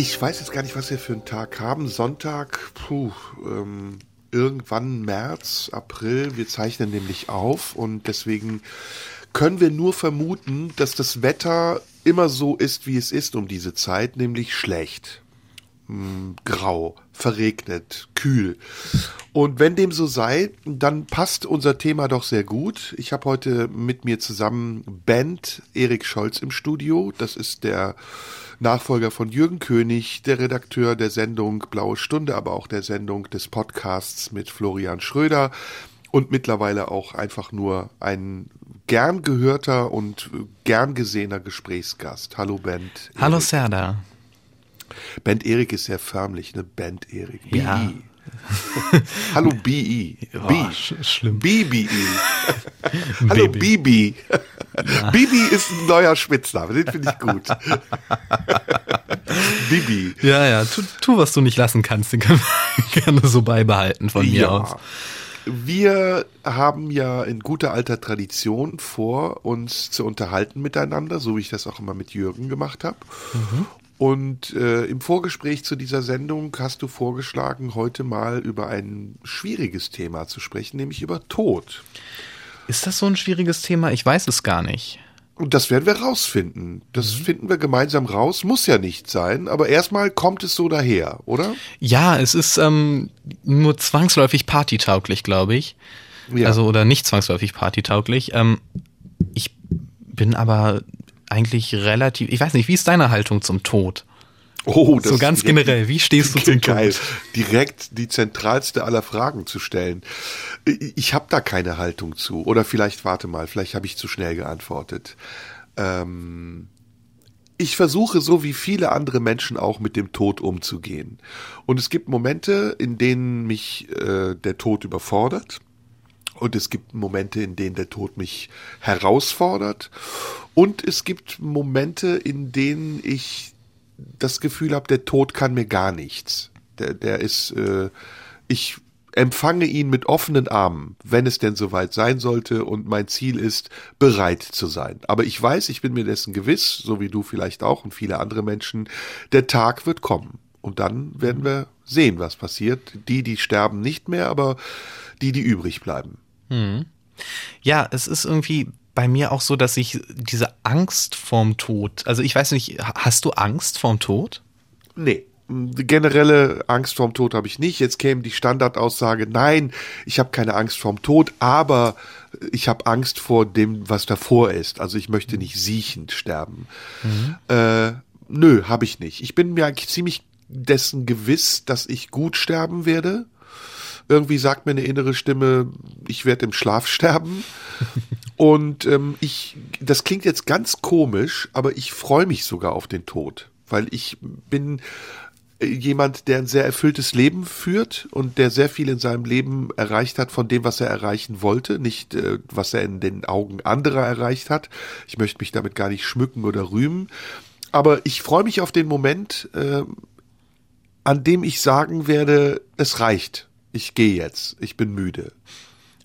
Ich weiß jetzt gar nicht, was wir für einen Tag haben. Sonntag, puh, ähm, irgendwann März, April. Wir zeichnen nämlich auf und deswegen können wir nur vermuten, dass das Wetter immer so ist, wie es ist um diese Zeit, nämlich schlecht. Hm, grau, verregnet, kühl. Und wenn dem so sei, dann passt unser Thema doch sehr gut. Ich habe heute mit mir zusammen Band Erik Scholz im Studio. Das ist der Nachfolger von Jürgen König, der Redakteur der Sendung Blaue Stunde, aber auch der Sendung des Podcasts mit Florian Schröder und mittlerweile auch einfach nur ein gern gehörter und gern gesehener Gesprächsgast. Hallo Band. Hallo. Serda. Band Erik ist sehr förmlich, ne? Band Erik. Ja. Hallo BE. Oh, B. sch schlimm. BBE. Hallo. Bibi. Bibi ist ein neuer Spitzname, den finde ich gut. Bibi. Ja, ja, tu, tu, was du nicht lassen kannst, den können wir gerne so beibehalten von mir aus. Wir haben ja in guter alter Tradition vor, uns zu unterhalten miteinander, so wie ich das auch immer mit Jürgen gemacht habe. Mhm. Und äh, im Vorgespräch zu dieser Sendung hast du vorgeschlagen, heute mal über ein schwieriges Thema zu sprechen, nämlich über Tod. Ist das so ein schwieriges Thema? Ich weiß es gar nicht. Und das werden wir rausfinden. Das Mhm. finden wir gemeinsam raus. Muss ja nicht sein, aber erstmal kommt es so daher, oder? Ja, es ist ähm, nur zwangsläufig partytauglich, glaube ich. Ja. Also, oder nicht zwangsläufig partytauglich. Ähm, ich bin aber eigentlich relativ, ich weiß nicht, wie ist deine Haltung zum Tod? oh, das so ganz generell, wie stehst du zum Geil, Tod? direkt die zentralste aller Fragen zu stellen. Ich habe da keine Haltung zu. Oder vielleicht, warte mal, vielleicht habe ich zu schnell geantwortet. Ähm, ich versuche so wie viele andere Menschen auch mit dem Tod umzugehen. Und es gibt Momente, in denen mich äh, der Tod überfordert. Und es gibt Momente, in denen der Tod mich herausfordert. Und es gibt Momente, in denen ich das Gefühl habe, der Tod kann mir gar nichts. Der, der ist, äh, ich empfange ihn mit offenen Armen, wenn es denn soweit sein sollte und mein Ziel ist, bereit zu sein. Aber ich weiß, ich bin mir dessen gewiss, so wie du vielleicht auch und viele andere Menschen, der Tag wird kommen. Und dann werden wir sehen, was passiert. Die, die sterben nicht mehr, aber die, die übrig bleiben. Ja, es ist irgendwie bei mir auch so, dass ich diese Angst vorm Tod, also ich weiß nicht, hast du Angst vorm Tod? Nee. Generelle Angst vorm Tod habe ich nicht. Jetzt käme die Standardaussage, nein, ich habe keine Angst vorm Tod, aber ich habe Angst vor dem, was davor ist. Also ich möchte nicht siechend sterben. Äh, nö, habe ich nicht. Ich bin mir eigentlich ziemlich dessen gewiss, dass ich gut sterben werde. Irgendwie sagt mir eine innere Stimme, ich werde im Schlaf sterben. Und ähm, ich, das klingt jetzt ganz komisch, aber ich freue mich sogar auf den Tod, weil ich bin äh, jemand, der ein sehr erfülltes Leben führt und der sehr viel in seinem Leben erreicht hat von dem, was er erreichen wollte, nicht äh, was er in den Augen anderer erreicht hat. Ich möchte mich damit gar nicht schmücken oder rühmen, aber ich freue mich auf den Moment, äh, an dem ich sagen werde, es reicht. Ich gehe jetzt, ich bin müde.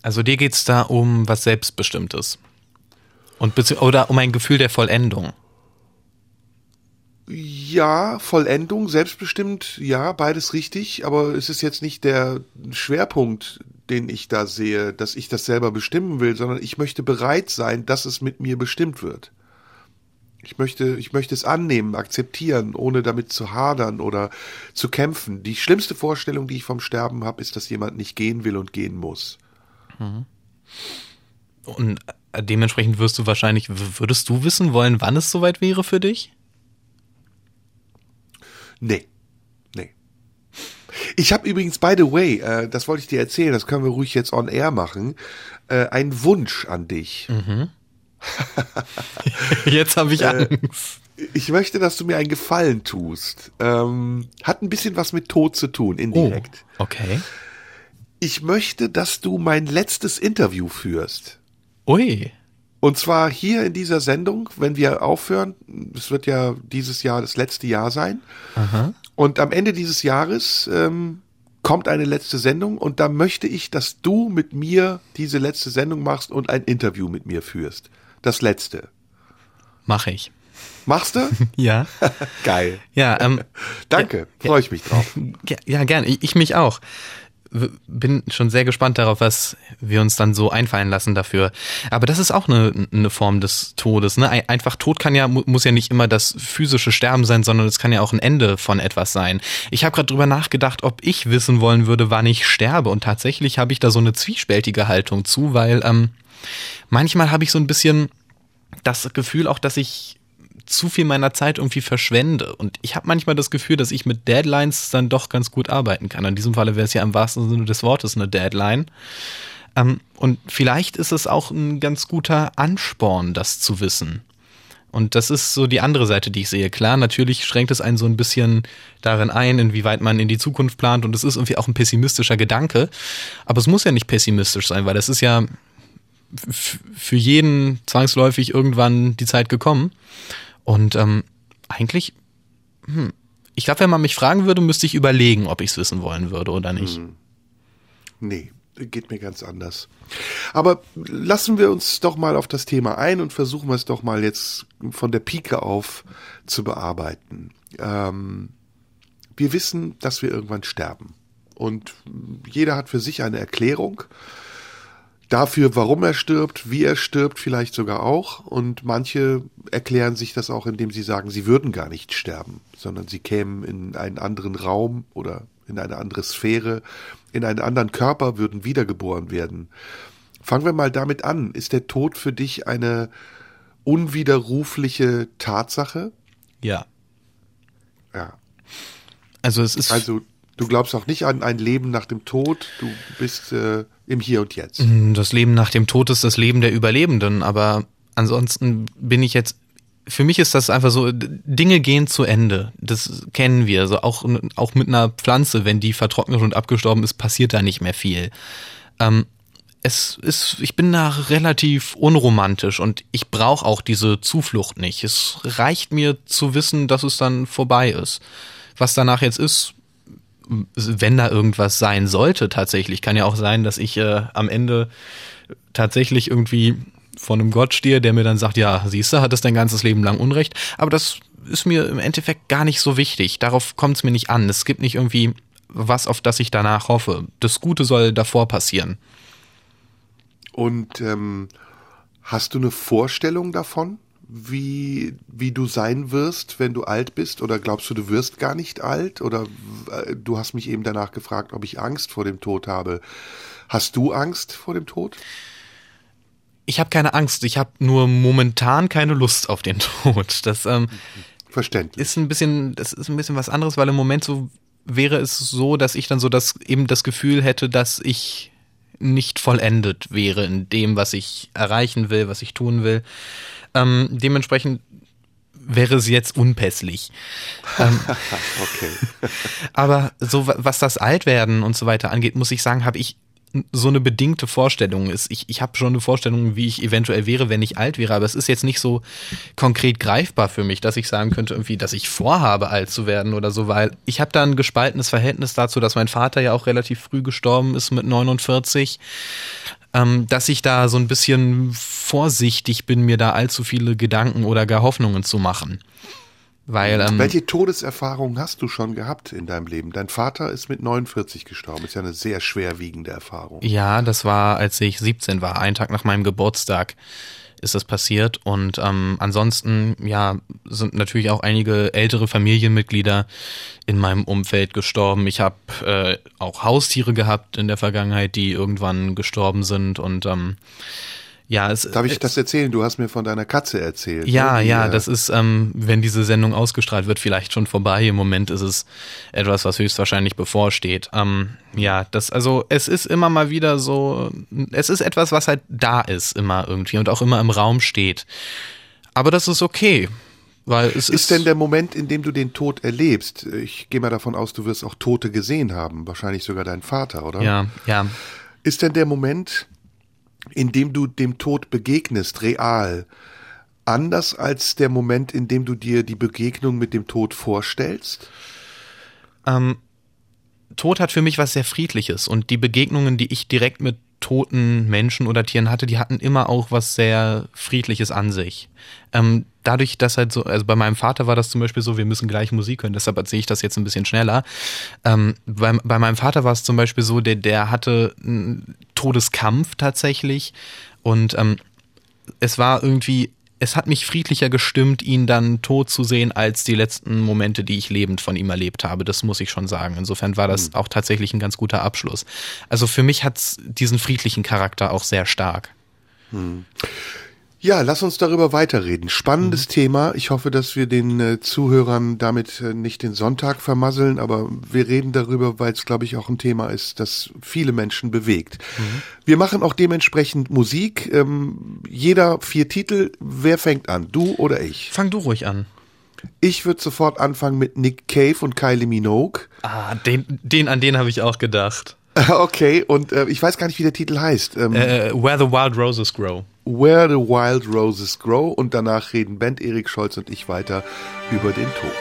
Also dir geht's da um was Selbstbestimmtes. Und oder um ein Gefühl der Vollendung. Ja, Vollendung, selbstbestimmt, ja, beides richtig, aber es ist jetzt nicht der Schwerpunkt, den ich da sehe, dass ich das selber bestimmen will, sondern ich möchte bereit sein, dass es mit mir bestimmt wird. Ich möchte, ich möchte es annehmen, akzeptieren, ohne damit zu hadern oder zu kämpfen. Die schlimmste Vorstellung, die ich vom Sterben habe, ist, dass jemand nicht gehen will und gehen muss. Und äh, dementsprechend wirst du wahrscheinlich, würdest du wissen wollen, wann es soweit wäre für dich? Nee. Nee. Ich habe übrigens, by the way, äh, das wollte ich dir erzählen, das können wir ruhig jetzt on air machen, äh, einen Wunsch an dich. Jetzt habe ich Äh, Angst. Ich möchte, dass du mir einen Gefallen tust. Ähm, hat ein bisschen was mit Tod zu tun, Oh, indirekt. okay. Ich möchte, dass du mein letztes Interview führst. Ui. Und zwar hier in dieser Sendung, wenn wir aufhören, es wird ja dieses Jahr das letzte Jahr sein. Aha. Und am Ende dieses Jahres ähm, kommt eine letzte Sendung und da möchte ich, dass du mit mir diese letzte Sendung machst und ein Interview mit mir führst. Das letzte. Mache ich. Machst du? Ja. Geil. Ja, ähm, Danke, freue ich mich drauf. ja, ja gern. Ich, ich mich auch. Bin schon sehr gespannt darauf, was wir uns dann so einfallen lassen dafür. Aber das ist auch eine, eine Form des Todes. Ne? Ein- Einfach Tod kann ja mu- muss ja nicht immer das physische Sterben sein, sondern es kann ja auch ein Ende von etwas sein. Ich habe gerade drüber nachgedacht, ob ich wissen wollen würde, wann ich sterbe. Und tatsächlich habe ich da so eine zwiespältige Haltung zu, weil ähm, manchmal habe ich so ein bisschen das Gefühl auch, dass ich zu viel meiner Zeit irgendwie verschwende. Und ich habe manchmal das Gefühl, dass ich mit Deadlines dann doch ganz gut arbeiten kann. In diesem Falle wäre es ja im wahrsten Sinne des Wortes eine Deadline. Ähm, und vielleicht ist es auch ein ganz guter Ansporn, das zu wissen. Und das ist so die andere Seite, die ich sehe. Klar, natürlich schränkt es einen so ein bisschen darin ein, inwieweit man in die Zukunft plant. Und es ist irgendwie auch ein pessimistischer Gedanke. Aber es muss ja nicht pessimistisch sein, weil das ist ja für jeden zwangsläufig irgendwann die Zeit gekommen. Und ähm, eigentlich, hm, ich glaube, wenn man mich fragen würde, müsste ich überlegen, ob ich es wissen wollen würde oder nicht. Nee, geht mir ganz anders. Aber lassen wir uns doch mal auf das Thema ein und versuchen wir es doch mal jetzt von der Pike auf zu bearbeiten. Ähm, wir wissen, dass wir irgendwann sterben. Und jeder hat für sich eine Erklärung dafür, warum er stirbt, wie er stirbt, vielleicht sogar auch. Und manche erklären sich das auch, indem sie sagen, sie würden gar nicht sterben, sondern sie kämen in einen anderen Raum oder in eine andere Sphäre, in einen anderen Körper, würden wiedergeboren werden. Fangen wir mal damit an. Ist der Tod für dich eine unwiderrufliche Tatsache? Ja. Ja. Also es ist. Also du glaubst auch nicht an ein Leben nach dem Tod, du bist äh, im Hier und Jetzt. Das Leben nach dem Tod ist das Leben der Überlebenden, aber ansonsten bin ich jetzt. Für mich ist das einfach so, Dinge gehen zu Ende. Das kennen wir. So auch, auch mit einer Pflanze, wenn die vertrocknet und abgestorben ist, passiert da nicht mehr viel. Ähm, es ist, ich bin da relativ unromantisch und ich brauche auch diese Zuflucht nicht. Es reicht mir zu wissen, dass es dann vorbei ist. Was danach jetzt ist, wenn da irgendwas sein sollte, tatsächlich, kann ja auch sein, dass ich äh, am Ende tatsächlich irgendwie von einem Gott stehe, der mir dann sagt, ja, siehst du, hat es dein ganzes Leben lang Unrecht. Aber das ist mir im Endeffekt gar nicht so wichtig. Darauf kommt es mir nicht an. Es gibt nicht irgendwie was, auf das ich danach hoffe. Das Gute soll davor passieren. Und ähm, hast du eine Vorstellung davon, wie, wie du sein wirst, wenn du alt bist? Oder glaubst du, du wirst gar nicht alt? Oder äh, du hast mich eben danach gefragt, ob ich Angst vor dem Tod habe. Hast du Angst vor dem Tod? Ich habe keine Angst. Ich habe nur momentan keine Lust auf den Tod. Das ähm, Verständlich. ist ein bisschen, das ist ein bisschen was anderes, weil im Moment so wäre es so, dass ich dann so das eben das Gefühl hätte, dass ich nicht vollendet wäre in dem, was ich erreichen will, was ich tun will. Ähm, dementsprechend wäre es jetzt unpässlich. ähm, Okay. aber so wa- was das Altwerden und so weiter angeht, muss ich sagen, habe ich so eine bedingte Vorstellung. Ist- Ich, ich habe schon eine Vorstellung, wie ich eventuell wäre, wenn ich alt wäre, aber es ist jetzt nicht so konkret greifbar für mich, dass ich sagen könnte, irgendwie, dass ich vorhabe, alt zu werden oder so, weil ich habe da ein gespaltenes Verhältnis dazu, dass mein Vater ja auch relativ früh gestorben ist mit 49 ähm, dass ich da so ein bisschen vorsichtig bin, mir da allzu viele Gedanken oder gar Hoffnungen zu machen. Weil, ähm, Welche Todeserfahrungen hast du schon gehabt in deinem Leben? Dein Vater ist mit 49 gestorben. Ist ja eine sehr schwerwiegende Erfahrung. ja, das war, als ich 17 war, einen Tag nach meinem Geburtstag ist das passiert. Und ähm, ansonsten, ja, sind natürlich auch einige ältere Familienmitglieder in meinem Umfeld gestorben. Ich habe äh, auch Haustiere gehabt in der Vergangenheit, die irgendwann gestorben sind. Und ähm, ja, es Darf ich das erzählen? Du hast mir von deiner Katze erzählt. Ja, ne? Ja, äh, das ist, ähm, wenn diese Sendung ausgestrahlt wird, vielleicht schon vorbei. Im Moment ist es etwas, was höchstwahrscheinlich bevorsteht. Ähm, ja, das, also es ist immer mal wieder so, es ist etwas, was halt da ist, immer irgendwie und auch immer im Raum steht. Aber das ist okay. Weil es ist, ist denn der Moment, in dem du den Tod erlebst? Ich gehe mal davon aus, du wirst auch Tote gesehen haben, wahrscheinlich sogar dein Vater, oder? Ja, ja. Ist denn der Moment, in dem du dem Tod begegnest, real, anders als der Moment, in dem du dir die Begegnung mit dem Tod vorstellst? Ähm, Tod hat für mich was sehr Friedliches und die Begegnungen, die ich direkt mit toten Menschen oder Tieren hatte, die hatten immer auch was sehr Friedliches an sich. Ähm, dadurch, dass halt so, also bei meinem Vater war das zum Beispiel so, wir müssen gleich Musik hören, deshalb erzähle ich das jetzt ein bisschen schneller. Ähm, bei, bei meinem Vater war es zum Beispiel so, der, der hatte Todeskampf tatsächlich und ähm, es war irgendwie es hat mich friedlicher gestimmt, ihn dann tot zu sehen, als die letzten Momente, die ich lebend von ihm erlebt habe. Das muss ich schon sagen. Insofern war das mhm. auch tatsächlich ein ganz guter Abschluss. Also für mich hat es diesen friedlichen Charakter auch sehr stark. Mhm. Ja, lass uns darüber weiterreden. Spannendes mhm. Thema. Ich hoffe, dass wir den äh, Zuhörern damit äh, nicht den Sonntag vermasseln, aber wir reden darüber, weil es, glaube ich, auch ein Thema ist, das viele Menschen bewegt. Mhm. Wir machen auch dementsprechend Musik. Ähm, jeder vier Titel. Wer fängt an? Du oder ich? Fang du ruhig an. Ich würde sofort anfangen mit Nick Cave und Kylie Minogue. Ah, den, den an den habe ich auch gedacht. Okay, und äh, ich weiß gar nicht, wie der Titel heißt. Ähm, äh, Where the Wild Roses Grow. Where the Wild Roses Grow und danach reden Band Erik Scholz und ich weiter über den Tod.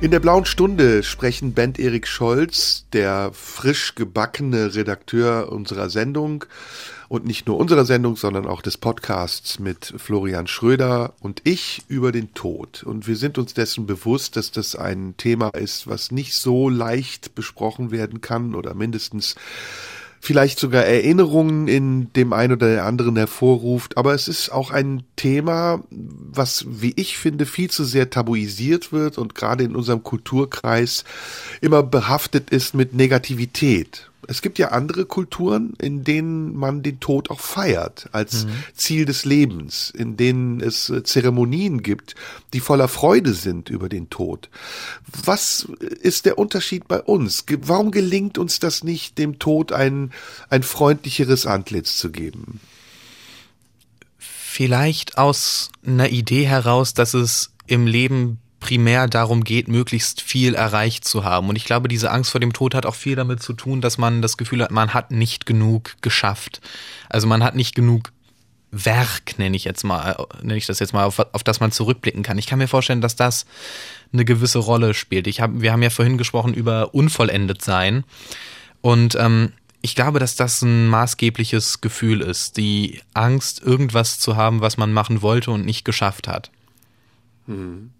In der blauen Stunde sprechen Band Erik Scholz, der frisch gebackene Redakteur unserer Sendung und nicht nur unserer Sendung, sondern auch des Podcasts mit Florian Schröder und ich über den Tod. Und wir sind uns dessen bewusst, dass das ein Thema ist, was nicht so leicht besprochen werden kann oder mindestens vielleicht sogar Erinnerungen in dem einen oder der anderen hervorruft, aber es ist auch ein Thema, was, wie ich finde, viel zu sehr tabuisiert wird und gerade in unserem Kulturkreis immer behaftet ist mit Negativität. Es gibt ja andere Kulturen, in denen man den Tod auch feiert als mhm. Ziel des Lebens, in denen es äh, Zeremonien gibt, die voller Freude sind über den Tod. Was ist der Unterschied bei uns? Warum gelingt uns das nicht, dem Tod ein, ein freundlicheres Antlitz zu geben? Vielleicht aus einer Idee heraus, dass es im Leben primär darum geht, möglichst viel erreicht zu haben. Und ich glaube, diese Angst vor dem Tod hat auch viel damit zu tun, dass man das Gefühl hat, man hat nicht genug geschafft. Also man hat nicht genug Werk, nenne ich jetzt mal, nenne ich das jetzt mal, auf, auf das man zurückblicken kann. Ich kann mir vorstellen, dass das eine gewisse Rolle spielt. Ich hab, wir haben ja vorhin gesprochen über unvollendet sein. Und ähm, ich glaube, dass das ein maßgebliches Gefühl ist, die Angst, irgendwas zu haben, was man machen wollte und nicht geschafft hat. Hm.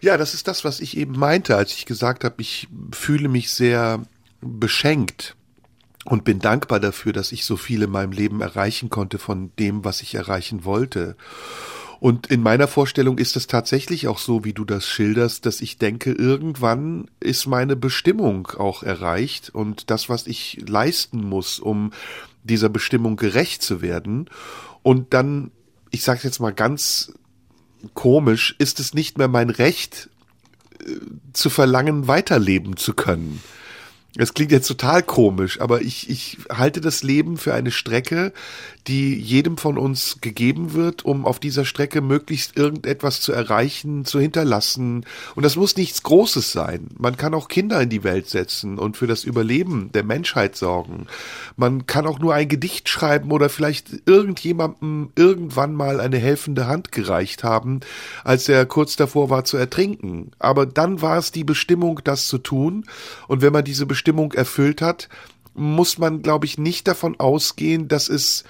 Ja, das ist das, was ich eben meinte, als ich gesagt habe, ich fühle mich sehr beschenkt und bin dankbar dafür, dass ich so viel in meinem Leben erreichen konnte von dem, was ich erreichen wollte. Und in meiner Vorstellung ist es tatsächlich auch so, wie du das schilderst, dass ich denke, irgendwann ist meine Bestimmung auch erreicht und das, was ich leisten muss, um dieser Bestimmung gerecht zu werden. Und dann, ich sage jetzt mal ganz komisch, ist es nicht mehr mein Recht äh, zu verlangen, weiterleben zu können. Es klingt jetzt total komisch, aber ich, ich halte das Leben für eine Strecke, die jedem von uns gegeben wird, um auf dieser Strecke möglichst irgendetwas zu erreichen, zu hinterlassen. Und das muss nichts Großes sein. Man kann auch Kinder in die Welt setzen und für das Überleben der Menschheit sorgen. Man kann auch nur ein Gedicht schreiben oder vielleicht irgendjemandem irgendwann mal eine helfende Hand gereicht haben, als er kurz davor war zu ertrinken. Aber dann war es die Bestimmung, das zu tun. Und wenn man diese Bestimmung erfüllt hat, muss man, glaube ich, nicht davon ausgehen, dass es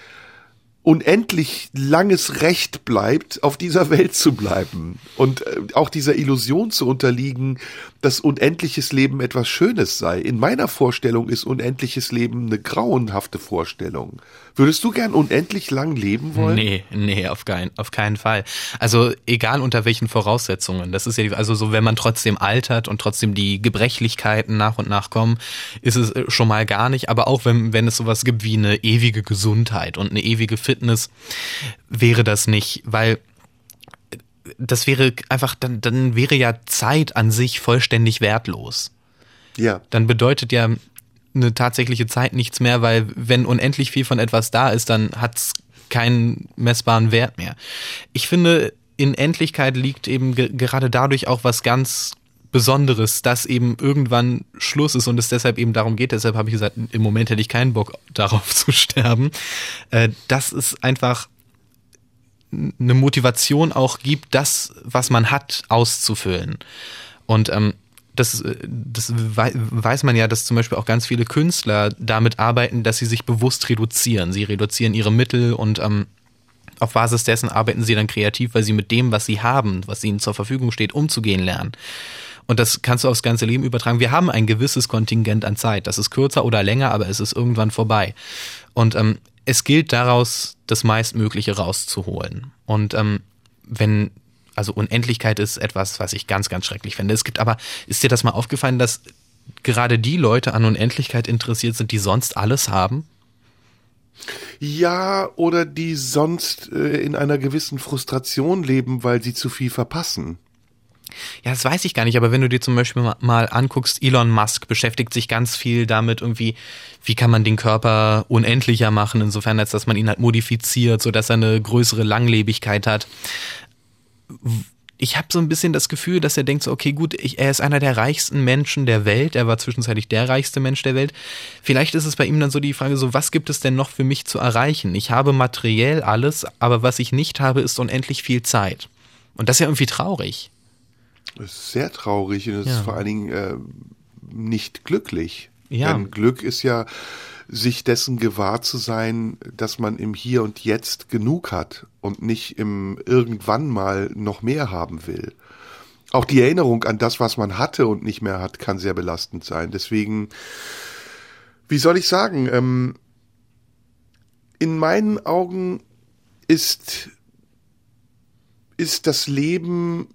unendlich langes Recht bleibt, auf dieser Welt zu bleiben und äh, auch dieser Illusion zu unterliegen, dass unendliches Leben etwas Schönes sei. In meiner Vorstellung ist unendliches Leben eine grauenhafte Vorstellung. Würdest du gern unendlich lang leben wollen? Nee, nee, auf, kein, auf keinen Fall. Also egal unter welchen Voraussetzungen. Das ist ja, also so, wenn man trotzdem altert und trotzdem die Gebrechlichkeiten nach und nach kommen, ist es äh, schon mal gar nicht. Aber auch wenn, wenn es sowas gibt wie eine ewige Gesundheit und eine ewige Fitness, wäre das nicht, weil das wäre einfach, dann, dann wäre ja Zeit an sich vollständig wertlos. Ja. Dann bedeutet ja eine tatsächliche Zeit nichts mehr, weil wenn unendlich viel von etwas da ist, dann hat's keinen messbaren Wert mehr. Ich finde, in Endlichkeit liegt eben ge gerade dadurch auch was ganz Besonderes, dass eben irgendwann Schluss ist und es deshalb eben darum geht. Deshalb habe ich gesagt, im Moment hätte ich keinen Bock darauf zu sterben. Äh, dass es einfach eine Motivation auch gibt, das, was man hat, auszufüllen. Und ähm, das, das weiß man ja, dass zum Beispiel auch ganz viele Künstler damit arbeiten, dass sie sich bewusst reduzieren. Sie reduzieren ihre Mittel und ähm, auf Basis dessen arbeiten sie dann kreativ, weil sie mit dem, was sie haben, was ihnen zur Verfügung steht, umzugehen lernen. Und das kannst du aufs ganze Leben übertragen. Wir haben ein gewisses Kontingent an Zeit. Das ist kürzer oder länger, aber es ist irgendwann vorbei. Und ähm, es gilt daraus, das meistmögliche rauszuholen. Und ähm, wenn, also Unendlichkeit ist etwas, was ich ganz, ganz schrecklich finde. Es gibt aber, ist dir das mal aufgefallen, dass gerade die Leute an Unendlichkeit interessiert sind, die sonst alles haben? Ja, oder die sonst äh, in einer gewissen Frustration leben, weil sie zu viel verpassen. Ja, das weiß ich gar nicht, aber wenn du dir zum Beispiel mal anguckst, Elon Musk beschäftigt sich ganz viel damit irgendwie, wie kann man den Körper unendlicher machen, insofern als dass man ihn halt modifiziert, sodass er eine größere Langlebigkeit hat. Ich habe so ein bisschen das Gefühl, dass er denkt so, okay, gut, ich, er ist einer der reichsten Menschen der Welt, er war zwischenzeitlich der reichste Mensch der Welt. Vielleicht ist es bei ihm dann so die Frage so, was gibt es denn noch für mich zu erreichen? Ich habe materiell alles, aber was ich nicht habe, ist unendlich viel Zeit. Und das ist ja irgendwie traurig. Das ist sehr traurig und es ja. ist vor allen Dingen äh, nicht glücklich. Ja. Denn Glück ist ja, sich dessen gewahr zu sein, dass man im Hier und Jetzt genug hat und nicht im irgendwann mal noch mehr haben will. Auch die Erinnerung an das, was man hatte und nicht mehr hat, kann sehr belastend sein. Deswegen, wie soll ich sagen, ähm, in meinen Augen ist, ist das Leben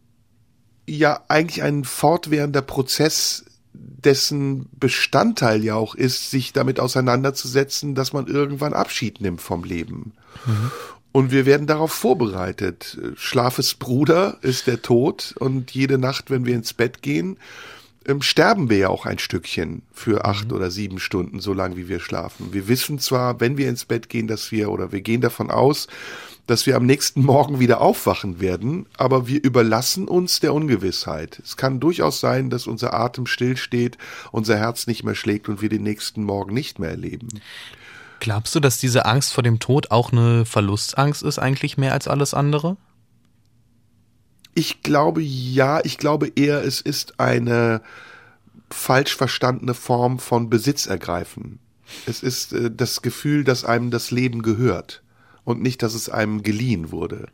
ja eigentlich ein fortwährender Prozess, dessen Bestandteil ja auch ist, sich damit auseinanderzusetzen, dass man irgendwann Abschied nimmt vom Leben. Mhm. Und wir werden darauf vorbereitet. Schlafes Bruder ist der Tod und jede Nacht, wenn wir ins Bett gehen, ähm, sterben wir ja auch ein Stückchen für acht mhm. oder sieben Stunden, so lange wie wir schlafen. Wir wissen zwar, wenn wir ins Bett gehen, dass wir, oder wir gehen davon aus, dass wir am nächsten Morgen wieder aufwachen werden, aber wir überlassen uns der Ungewissheit. Es kann durchaus sein, dass unser Atem stillsteht, unser Herz nicht mehr schlägt und wir den nächsten Morgen nicht mehr erleben. Glaubst du, dass diese Angst vor dem Tod auch eine Verlustangst ist, eigentlich mehr als alles andere? Ich glaube ja, ich glaube eher, es ist eine falsch verstandene Form von Besitzergreifen. Es ist äh, das Gefühl, dass einem das Leben gehört und nicht, dass es einem geliehen wurde.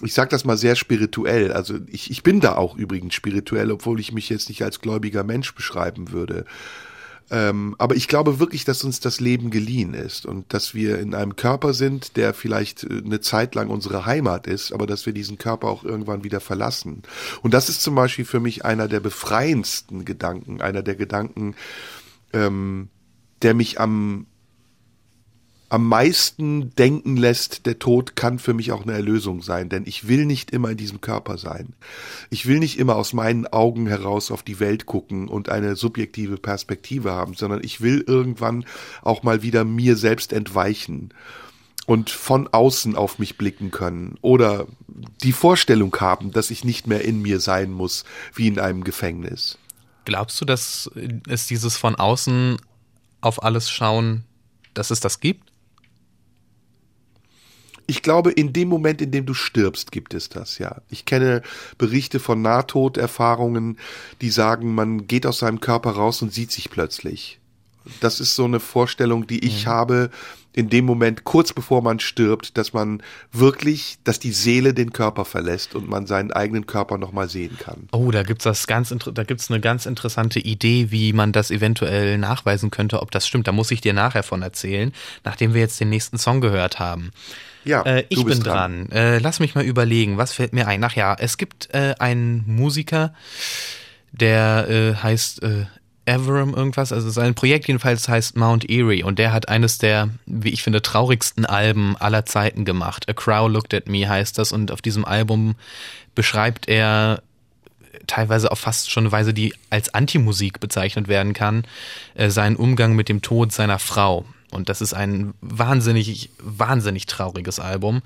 Ich sage das mal sehr spirituell. Also ich, ich bin da auch übrigens spirituell, obwohl ich mich jetzt nicht als gläubiger Mensch beschreiben würde. Ähm, aber ich glaube wirklich, dass uns das Leben geliehen ist und dass wir in einem Körper sind, der vielleicht äh, eine Zeit lang unsere Heimat ist, aber dass wir diesen Körper auch irgendwann wieder verlassen. Und das ist zum Beispiel für mich einer der befreiendsten Gedanken, einer der Gedanken, ähm, der mich am am meisten denken lässt, der Tod kann für mich auch eine Erlösung sein, denn ich will nicht immer in diesem Körper sein. Ich will nicht immer aus meinen Augen heraus auf die Welt gucken und eine subjektive Perspektive haben, sondern ich will irgendwann auch mal wieder mir selbst entweichen und von außen auf mich blicken können oder die Vorstellung haben, dass ich nicht mehr in mir sein muss, wie in einem Gefängnis. Glaubst du, dass es dieses von außen auf alles schauen, dass es das gibt? Ich glaube, in dem Moment, in dem du stirbst, gibt es das, ja. Ich kenne Berichte von Nahtoderfahrungen, die sagen, man geht aus seinem Körper raus und sieht sich plötzlich. Das ist so eine Vorstellung, die ich mhm. habe in dem Moment, kurz bevor man stirbt, dass man wirklich, dass die Seele den Körper verlässt und man seinen eigenen Körper nochmal sehen kann. Oh, da gibt's das ganz, da gibt's eine ganz interessante Idee, wie man das eventuell nachweisen könnte, ob das stimmt. Da muss ich dir nachher von erzählen, nachdem wir jetzt den nächsten Song gehört haben. Ja, äh, ich bin dran. dran. Äh, lass mich mal überlegen, was fällt mir ein? Ach ja, es gibt äh, einen Musiker, der äh, heißt äh, Everum irgendwas, also sein Projekt jedenfalls heißt Mount Erie und der hat eines der, wie ich finde, traurigsten Alben aller Zeiten gemacht. A Crow Looked at Me heißt das und auf diesem Album beschreibt er teilweise auf fast schon eine Weise, die als Antimusik bezeichnet werden kann, äh, seinen Umgang mit dem Tod seiner Frau. Und das ist ein wahnsinnig, wahnsinnig trauriges Album.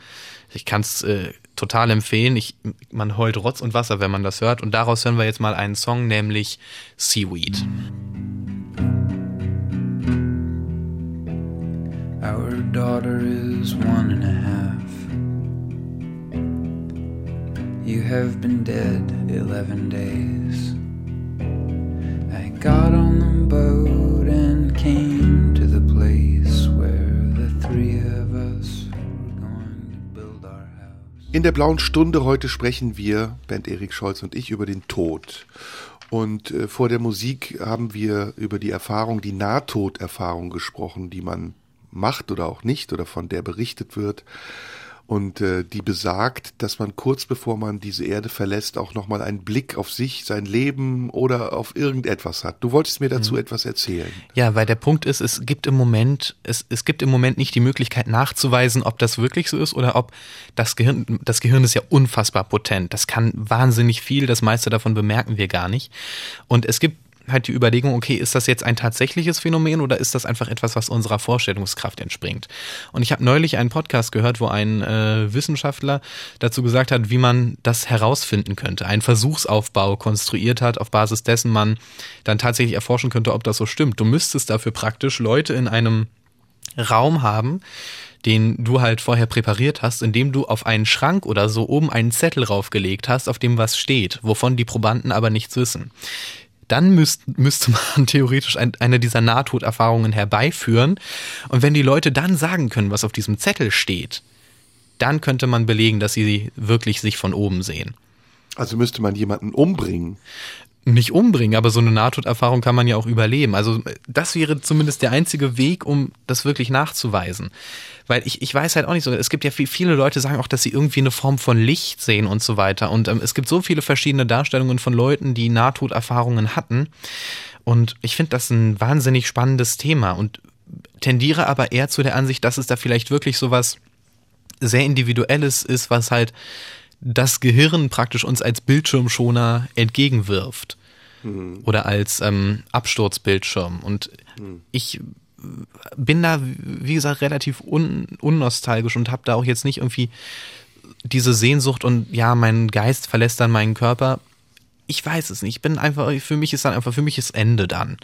Ich kann es äh, total empfehlen. Ich, man heult Rotz und Wasser, wenn man das hört. Und daraus hören wir jetzt mal einen Song, nämlich Seaweed. Our daughter is one and a half. You have been dead eleven days. I got on the boat In der blauen Stunde heute sprechen wir, Bernd Erik Scholz und ich, über den Tod. Und äh, vor der Musik haben wir über die Erfahrung, die Nahtoderfahrung gesprochen, die man macht oder auch nicht oder von der berichtet wird und äh, die besagt, dass man kurz bevor man diese Erde verlässt, auch nochmal einen Blick auf sich, sein Leben oder auf irgendetwas hat. Du wolltest mir dazu mhm. etwas erzählen. Ja, weil der Punkt ist, es gibt im Moment, es, es gibt im Moment nicht die Möglichkeit nachzuweisen, ob das wirklich so ist oder ob das Gehirn, das Gehirn ist ja unfassbar potent. Das kann wahnsinnig viel, das meiste davon bemerken wir gar nicht. Und es gibt halt die Überlegung, okay, ist das jetzt ein tatsächliches Phänomen oder ist das einfach etwas, was unserer Vorstellungskraft entspringt? Und ich habe neulich einen Podcast gehört, wo ein äh, Wissenschaftler dazu gesagt hat, wie man das herausfinden könnte, einen Versuchsaufbau konstruiert hat, auf Basis dessen man dann tatsächlich erforschen könnte, ob das so stimmt. Du müsstest dafür praktisch Leute in einem Raum haben, den du halt vorher präpariert hast, indem du auf einen Schrank oder so oben einen Zettel raufgelegt hast, auf dem was steht, wovon die Probanden aber nichts wissen dann müsst, müsste man theoretisch ein, eine dieser Nahtoderfahrungen herbeiführen. Und wenn die Leute dann sagen können, was auf diesem Zettel steht, dann könnte man belegen, dass sie wirklich sich von oben sehen. Also müsste man jemanden umbringen nicht umbringen, aber so eine Nahtoderfahrung kann man ja auch überleben. Also das wäre zumindest der einzige Weg, um das wirklich nachzuweisen. Weil ich, ich weiß halt auch nicht so, es gibt ja viel, viele Leute sagen auch, dass sie irgendwie eine Form von Licht sehen und so weiter. Und ähm, es gibt so viele verschiedene Darstellungen von Leuten, die Nahtoderfahrungen hatten. Und ich finde das ein wahnsinnig spannendes Thema und tendiere aber eher zu der Ansicht, dass es da vielleicht wirklich so was sehr Individuelles ist, was halt das Gehirn praktisch uns als Bildschirmschoner entgegenwirft. Mhm. Oder als ähm, Absturzbildschirm. Und mhm. ich bin da, wie gesagt, relativ un unnostalgisch und habe da auch jetzt nicht irgendwie diese Sehnsucht und ja, mein Geist verlässt dann meinen Körper. Ich weiß es nicht. Ich bin einfach, für mich ist dann einfach, für mich ist Ende dann.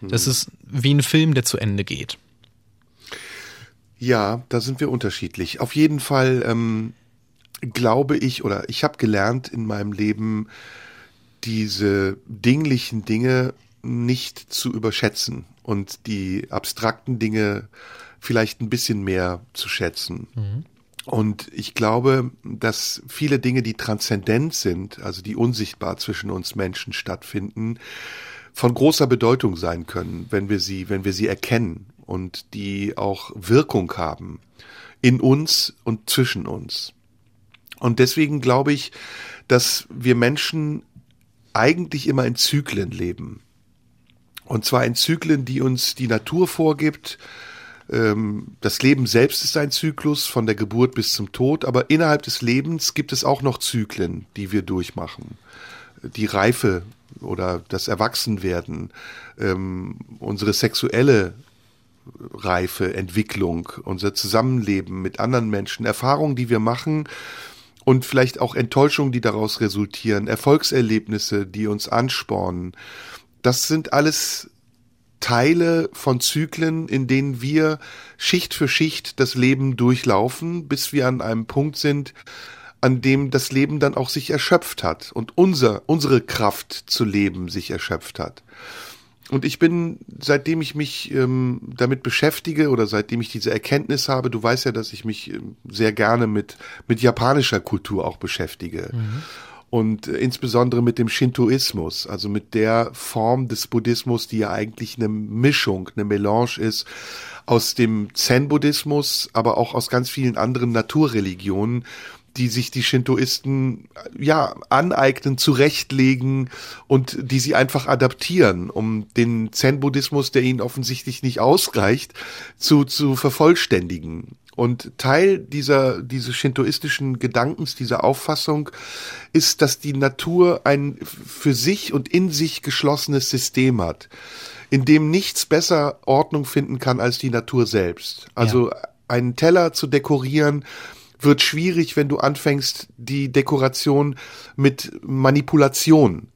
Das mhm. ist wie ein Film, der zu Ende geht. Ja, da sind wir unterschiedlich. Auf jeden Fall ähm, glaube ich oder ich habe gelernt in meinem Leben, diese dinglichen Dinge nicht zu überschätzen und die abstrakten Dinge vielleicht ein bisschen mehr zu schätzen. Mhm. Und ich glaube, dass viele Dinge, die transzendent sind, also die unsichtbar zwischen uns Menschen stattfinden, von großer Bedeutung sein können, wenn wir sie, wenn wir sie erkennen und die auch Wirkung haben in uns und zwischen uns. Und deswegen glaube ich, dass wir Menschen eigentlich immer in Zyklen leben. Und zwar in Zyklen, die uns die Natur vorgibt. Ähm, das Leben selbst ist ein Zyklus von der Geburt bis zum Tod, aber innerhalb des Lebens gibt es auch noch Zyklen, die wir durchmachen. Die Reife oder das Erwachsenwerden, ähm, unsere sexuelle Reife, Entwicklung, unser Zusammenleben mit anderen Menschen, Erfahrungen, die wir machen, und vielleicht auch Enttäuschungen, die daraus resultieren, Erfolgserlebnisse, die uns anspornen. Das sind alles Teile von Zyklen, in denen wir Schicht für Schicht das Leben durchlaufen, bis wir an einem Punkt sind, an dem das Leben dann auch sich erschöpft hat und unser, unsere Kraft zu leben sich erschöpft hat. Und ich bin, seitdem ich mich ähm, damit beschäftige oder seitdem ich diese Erkenntnis habe, du weißt ja, dass ich mich ähm, sehr gerne mit, mit japanischer Kultur auch beschäftige. Mhm. Und insbesondere mit dem Shintoismus, also mit der Form des Buddhismus, die ja eigentlich eine Mischung, eine Melange ist aus dem Zen-Buddhismus, aber auch aus ganz vielen anderen Naturreligionen, die sich die Shintoisten ja aneignen, zurechtlegen und die sie einfach adaptieren, um den Zen-Buddhismus, der ihnen offensichtlich nicht ausreicht, zu, zu vervollständigen. Und Teil dieser, dieses shintoistischen Gedankens, dieser Auffassung ist, dass die Natur ein für sich und in sich geschlossenes System hat, in dem nichts besser Ordnung finden kann als die Natur selbst. Also ja. einen Teller zu dekorieren, wird schwierig, wenn du anfängst, die Dekoration mit Manipulation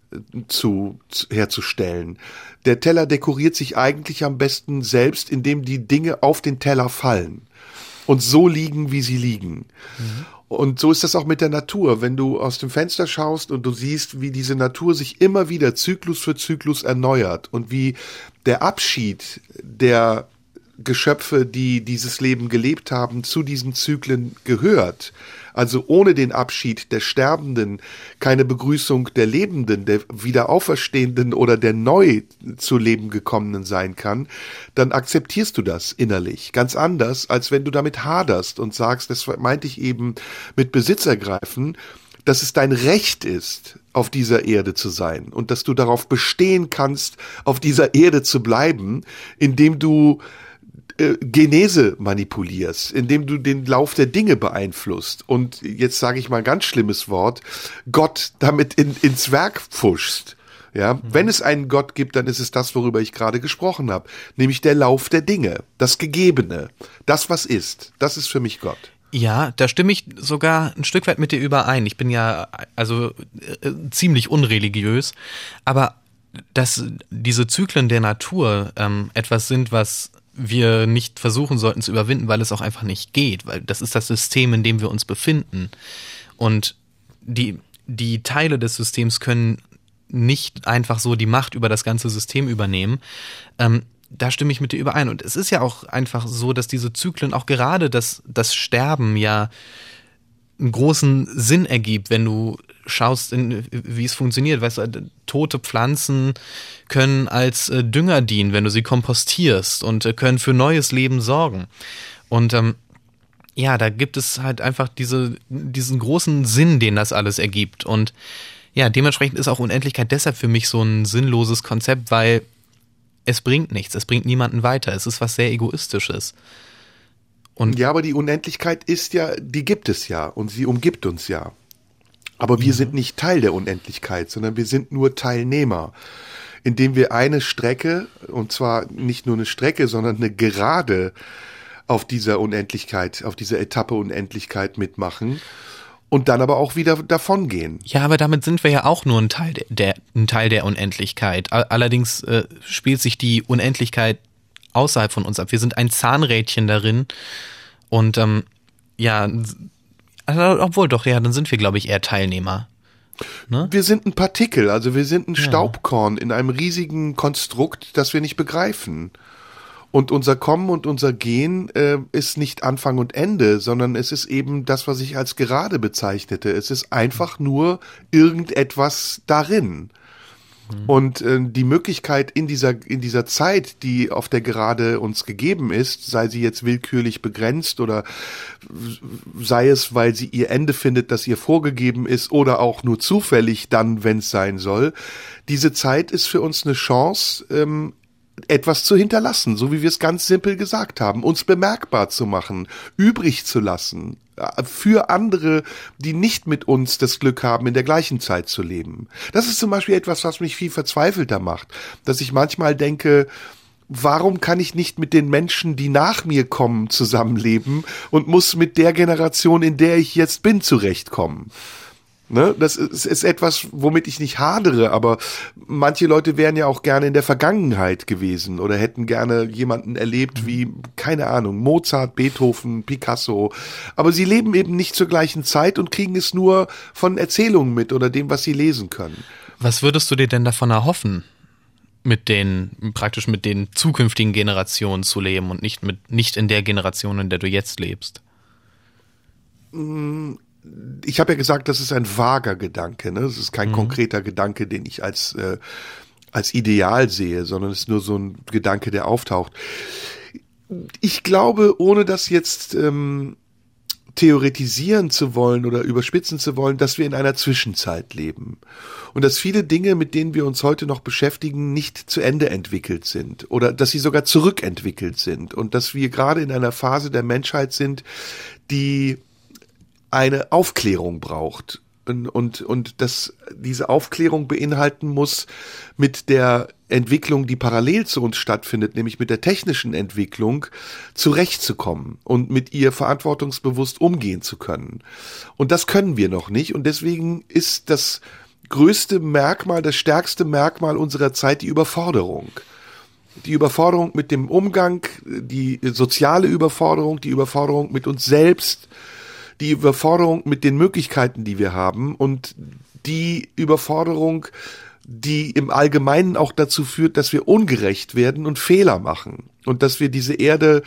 zu, zu, herzustellen. Der Teller dekoriert sich eigentlich am besten selbst, indem die Dinge auf den Teller fallen und so liegen, wie sie liegen. Mhm. Und so ist das auch mit der Natur. Wenn du aus dem Fenster schaust und du siehst, wie diese Natur sich immer wieder Zyklus für Zyklus erneuert und wie der Abschied der Geschöpfe, die dieses Leben gelebt haben, zu diesen Zyklen gehört. Also ohne den Abschied der Sterbenden keine Begrüßung der Lebenden, der Wiederauferstehenden oder der neu zu Leben gekommenen sein kann, dann akzeptierst du das innerlich. Ganz anders, als wenn du damit haderst und sagst, das meinte ich eben mit Besitzergreifen, dass es dein Recht ist, auf dieser Erde zu sein und dass du darauf bestehen kannst, auf dieser Erde zu bleiben, indem du äh, Genese manipulierst, indem du den Lauf der Dinge beeinflusst und jetzt sage ich mal ein ganz schlimmes Wort, Gott damit in, ins Werk pfuschst. Ja, mhm. wenn es einen Gott gibt, dann ist es das, worüber ich gerade gesprochen habe, nämlich der Lauf der Dinge, das Gegebene, das was ist. Das ist für mich Gott. Ja, da stimme ich sogar ein Stück weit mit dir überein. Ich bin ja also äh, ziemlich unreligiös, aber dass diese Zyklen der Natur ähm, etwas sind, was wir nicht versuchen sollten zu überwinden, weil es auch einfach nicht geht, weil das ist das System, in dem wir uns befinden. Und die, die Teile des Systems können nicht einfach so die Macht über das ganze System übernehmen. Ähm, da stimme ich mit dir überein. Und es ist ja auch einfach so, dass diese Zyklen, auch gerade das, das Sterben ja einen großen Sinn ergibt, wenn du schaust, in, wie es funktioniert. Weißt du, tote Pflanzen können als äh, Dünger dienen, wenn du sie kompostierst und äh, können für neues Leben sorgen. Und ähm, ja, da gibt es halt einfach diese, diesen großen Sinn, den das alles ergibt. Und ja, dementsprechend ist auch Unendlichkeit deshalb für mich so ein sinnloses Konzept, weil es bringt nichts, es bringt niemanden weiter, es ist was sehr Egoistisches. Und ja, aber die Unendlichkeit ist ja, die gibt es ja und sie umgibt uns ja. Aber wir ja. sind nicht Teil der Unendlichkeit, sondern wir sind nur Teilnehmer, indem wir eine Strecke, und zwar nicht nur eine Strecke, sondern eine Gerade auf dieser Unendlichkeit, auf dieser Etappe Unendlichkeit mitmachen und dann aber auch wieder davongehen. Ja, aber damit sind wir ja auch nur ein Teil der, der ein Teil der Unendlichkeit. Allerdings äh, spielt sich die Unendlichkeit außerhalb von uns ab. Wir sind ein Zahnrädchen darin und ähm, ja, also, obwohl doch, ja, dann sind wir, glaube ich, eher Teilnehmer. Ne? Wir sind ein Partikel, also wir sind ein ja. Staubkorn in einem riesigen Konstrukt, das wir nicht begreifen. Und unser Kommen und unser Gehen äh, ist nicht Anfang und Ende, sondern es ist eben das, was ich als gerade bezeichnete. Es ist einfach nur irgendetwas darin. Mhm. Und äh, die Möglichkeit in dieser, in dieser Zeit, die auf der Gerade uns gegeben ist, sei sie jetzt willkürlich begrenzt oder sei es, weil sie ihr Ende findet, das ihr vorgegeben ist oder auch nur zufällig dann, wenn es sein soll, diese Zeit ist für uns eine Chance, ähm, etwas zu hinterlassen, so wie wir es ganz simpel gesagt haben, uns bemerkbar zu machen, übrig zu lassen, für andere, die nicht mit uns das Glück haben, in der gleichen Zeit zu leben. Das ist zum Beispiel etwas, was mich viel verzweifelter macht, dass ich manchmal denke, warum kann ich nicht mit den Menschen, die nach mir kommen, zusammenleben und muss mit der Generation, in der ich jetzt bin, zurechtkommen? Ne? Das ist, ist etwas, womit ich nicht hadere, aber manche Leute wären ja auch gerne in der Vergangenheit gewesen oder hätten gerne jemanden erlebt wie, keine Ahnung, Mozart, Beethoven, Picasso. Aber sie leben eben nicht zur gleichen Zeit und kriegen es nur von Erzählungen mit oder dem, was sie lesen können. Was würdest du dir denn davon erhoffen? mit den, praktisch mit den zukünftigen Generationen zu leben und nicht mit, nicht in der Generation, in der du jetzt lebst? Ich habe ja gesagt, das ist ein vager Gedanke, ne? Das ist kein mhm. konkreter Gedanke, den ich als äh, als Ideal sehe, sondern es ist nur so ein Gedanke, der auftaucht. Ich glaube, ohne das jetzt ähm, theoretisieren zu wollen oder überspitzen zu wollen, dass wir in einer Zwischenzeit leben und dass viele Dinge, mit denen wir uns heute noch beschäftigen, nicht zu Ende entwickelt sind oder dass sie sogar zurückentwickelt sind und dass wir gerade in einer Phase der Menschheit sind, die eine Aufklärung braucht und, und, und dass diese Aufklärung beinhalten muss mit der Entwicklung, die parallel zu uns stattfindet, nämlich mit der technischen Entwicklung, zurechtzukommen und mit ihr verantwortungsbewusst umgehen zu können. Und das können wir noch nicht. Und deswegen ist das größte Merkmal, das stärkste Merkmal unserer Zeit die Überforderung. Die Überforderung mit dem Umgang, die soziale Überforderung, die Überforderung mit uns selbst, die Überforderung mit den Möglichkeiten, die wir haben und die Überforderung, die im Allgemeinen auch dazu führt, dass wir ungerecht werden und Fehler machen. Und dass wir diese Erde,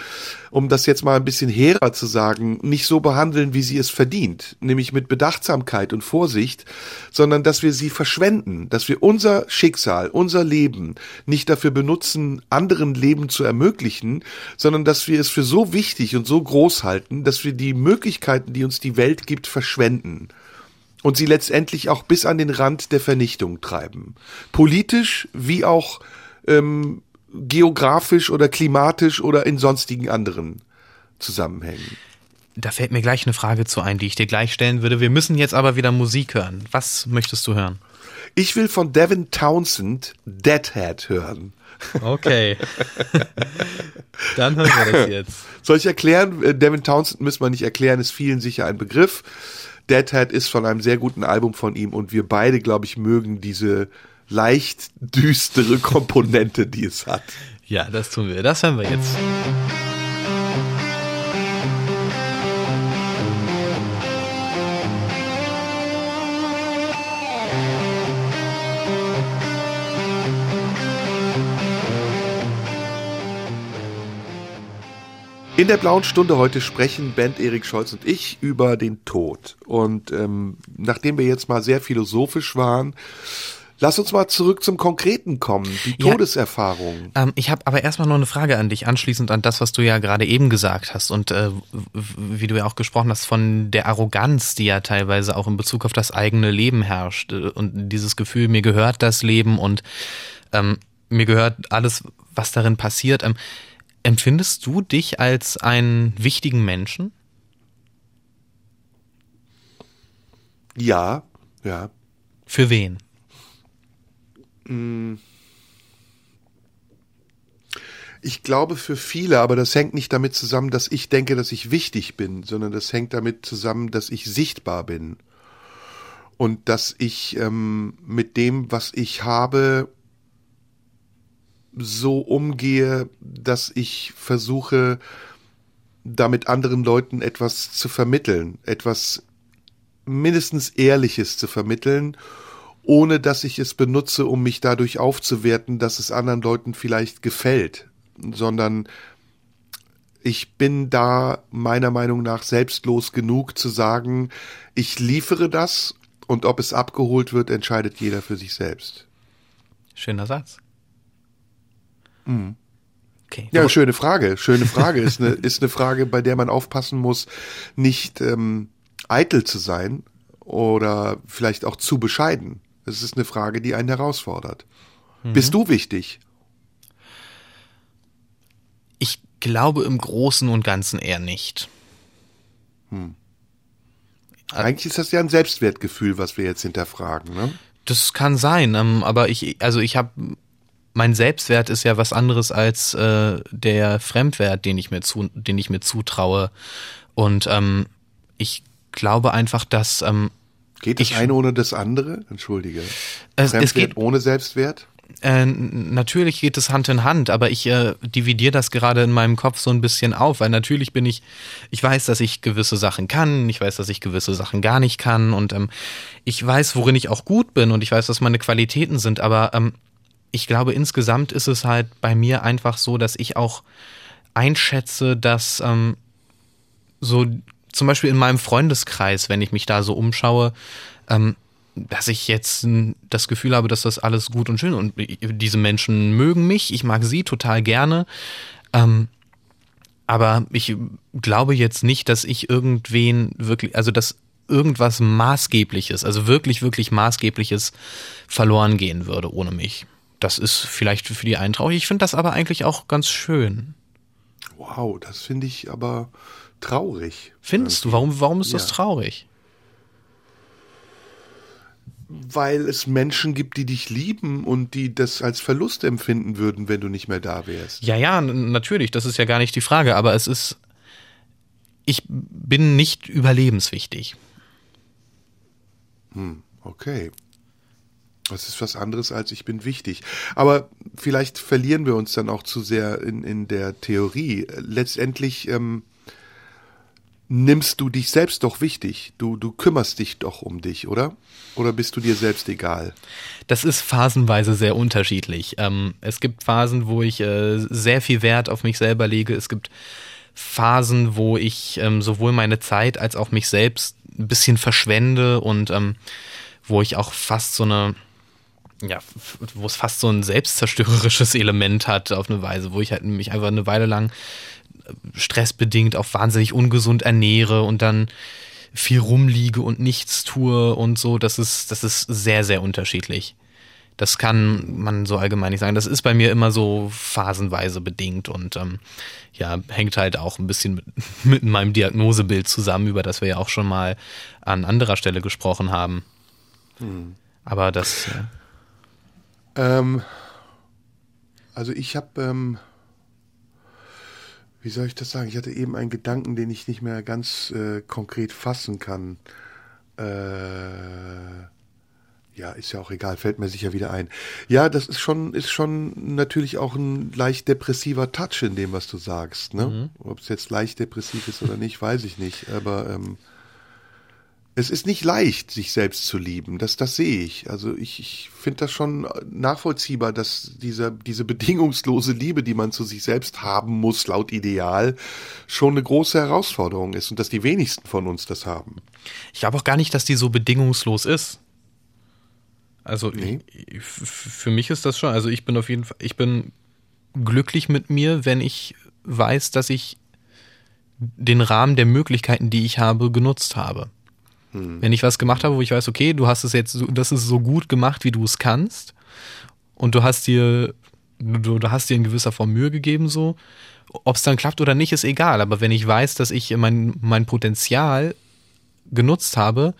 um das jetzt mal ein bisschen hehrer zu sagen, nicht so behandeln, wie sie es verdient, nämlich mit Bedachtsamkeit und Vorsicht, sondern dass wir sie verschwenden, dass wir unser Schicksal, unser Leben nicht dafür benutzen, anderen Leben zu ermöglichen, sondern dass wir es für so wichtig und so groß halten, dass wir die Möglichkeiten, die uns die Welt gibt, verschwenden und sie letztendlich auch bis an den Rand der Vernichtung treiben. Politisch wie auch ähm, geografisch oder klimatisch oder in sonstigen anderen Zusammenhängen. Da fällt mir gleich eine Frage zu ein, die ich dir gleich stellen würde. Wir müssen jetzt aber wieder Musik hören. Was möchtest du hören? Ich will von Devin Townsend Deadhead hören. Okay. Dann hören wir das jetzt. Soll ich erklären? Äh, Devin Townsend müssen wir nicht erklären, ist vielen sicher ein Begriff. Deadhead ist von einem sehr guten Album von ihm und wir beide, glaube ich, mögen diese leicht düstere Komponente, die es hat. Ja, das tun wir. Das hören wir jetzt. In der blauen Stunde heute sprechen Band Erik Scholz und ich über den Tod. Und ähm, nachdem wir jetzt mal sehr philosophisch waren, lass uns mal zurück zum Konkreten kommen, die Ja. Todeserfahrung. Ähm, ich habe aber erstmal noch eine Frage an dich, anschließend an das, was du ja gerade eben gesagt hast und äh, wie du ja auch gesprochen hast von der Arroganz, die ja teilweise auch in Bezug auf das eigene Leben herrscht äh, und dieses Gefühl, mir gehört das Leben und ähm, mir gehört alles, was darin passiert. Ähm, empfindest du dich als einen wichtigen Menschen? Ja, ja. Für wen? Ich glaube für viele, aber das hängt nicht damit zusammen, dass ich denke, dass ich wichtig bin, sondern das hängt damit zusammen, dass ich sichtbar bin. Und dass ich ähm, mit dem, was ich habe, so umgehe, dass ich versuche, damit anderen Leuten etwas zu vermitteln, etwas mindestens Ehrliches zu vermitteln, ohne dass ich es benutze, um mich dadurch aufzuwerten, dass es anderen Leuten vielleicht gefällt, sondern ich bin da meiner Meinung nach selbstlos genug zu sagen, ich liefere das und ob es abgeholt wird, entscheidet jeder für sich selbst. Schöner Satz. Okay. Ja, schöne Frage. Schöne Frage ist eine, ist eine Frage, bei der man aufpassen muss, nicht ähm, eitel zu sein oder vielleicht auch zu bescheiden. Es ist eine Frage, die einen herausfordert. Bist du wichtig? Ich glaube im Großen und Ganzen eher nicht. Eigentlich ist das ja ein Selbstwertgefühl, was wir jetzt hinterfragen. Ne? Das kann sein, ähm, aber ich, also ich habe, mein Selbstwert ist ja was anderes als äh, der Fremdwert, den ich mir zu, den ich mir zutraue. Und ähm, ich glaube einfach, dass ähm, Geht das Ich- eine ohne das andere? Entschuldige. es, es Fremdwert geht ohne Selbstwert? Äh, natürlich geht es Hand in Hand, aber ich äh, dividiere das gerade in meinem Kopf so ein bisschen auf, weil natürlich bin ich, ich weiß, dass ich gewisse Sachen kann, ich weiß, dass ich gewisse Sachen gar nicht kann und ähm, ich weiß, worin ich auch gut bin und ich weiß, was meine Qualitäten sind, aber ähm, ich glaube, insgesamt ist es halt bei mir einfach so, dass ich auch einschätze, dass ähm, so zum Beispiel in meinem Freundeskreis, wenn ich mich da so umschaue, ähm, dass ich jetzt das Gefühl habe, dass das alles gut und schön und diese Menschen mögen mich, ich mag sie total gerne. Ähm, Aber ich glaube jetzt nicht, dass ich irgendwen wirklich, also dass irgendwas Maßgebliches, also wirklich, wirklich Maßgebliches verloren gehen würde ohne mich. Das ist vielleicht für die einen traurig. Ich finde das aber eigentlich auch ganz schön. Wow, das finde ich aber traurig. Findest du? Warum, warum ist das Ja. traurig? Weil es Menschen gibt, die dich lieben und die das als Verlust empfinden würden, wenn du nicht mehr da wärst. Ja, ja, natürlich, das ist ja gar nicht die Frage, aber es ist, ich bin nicht überlebenswichtig. Okay. Das ist was anderes als ich bin wichtig. Aber vielleicht verlieren wir uns dann auch zu sehr in, in der Theorie. Letztendlich ähm, nimmst du dich selbst doch wichtig. Du, du kümmerst dich doch um dich, oder? Oder bist du dir selbst egal? Das ist phasenweise sehr unterschiedlich. Ähm, es gibt Phasen, wo ich äh, sehr viel Wert auf mich selber lege. Es gibt Phasen, wo ich ähm, sowohl meine Zeit als auch mich selbst ein bisschen verschwende und ähm, wo ich auch fast so eine, ja, wo es fast so ein selbstzerstörerisches Element hat auf eine Weise, wo ich halt mich einfach eine Weile lang äh, stressbedingt auch wahnsinnig ungesund ernähre und dann viel rumliege und nichts tue und so, das ist, das ist sehr, sehr unterschiedlich. Das kann man so allgemein nicht sagen. Das ist bei mir immer so phasenweise bedingt und ähm, ja, hängt halt auch ein bisschen mit, mit meinem Diagnosebild zusammen, über das wir ja auch schon mal an anderer Stelle gesprochen haben. Aber das, ja. Ähm, also ich habe, ähm, wie soll ich das sagen? Ich hatte eben einen Gedanken, den ich nicht mehr ganz äh, konkret fassen kann. Äh, ja, ist ja auch egal, fällt mir sicher wieder ein. Ja, das ist schon, ist schon natürlich auch ein leicht depressiver Touch in dem, was du sagst. Ne? Ob es jetzt leicht depressiv ist oder nicht, weiß ich nicht. Aber ähm, es ist nicht leicht, sich selbst zu lieben. Das, das sehe ich. Also ich, ich finde das schon nachvollziehbar, dass diese, diese bedingungslose Liebe, die man zu sich selbst haben muss, laut Ideal, schon eine große Herausforderung ist und dass die wenigsten von uns das haben. Ich glaube auch gar nicht, dass die so bedingungslos ist. Also Nee. ich- für mich ist das schon, also ich bin auf jeden Fall, ich bin glücklich mit mir, wenn ich weiß, dass ich den Rahmen der Möglichkeiten, die ich habe, genutzt habe. Wenn ich was gemacht habe, wo ich weiß, okay, du hast es jetzt, das ist so gut gemacht, wie du es kannst, und du hast dir, du, du hast dir in gewisser Form Mühe gegeben, so, ob es dann klappt oder nicht, ist egal. Aber wenn ich weiß, dass ich mein, mein Potenzial genutzt habe,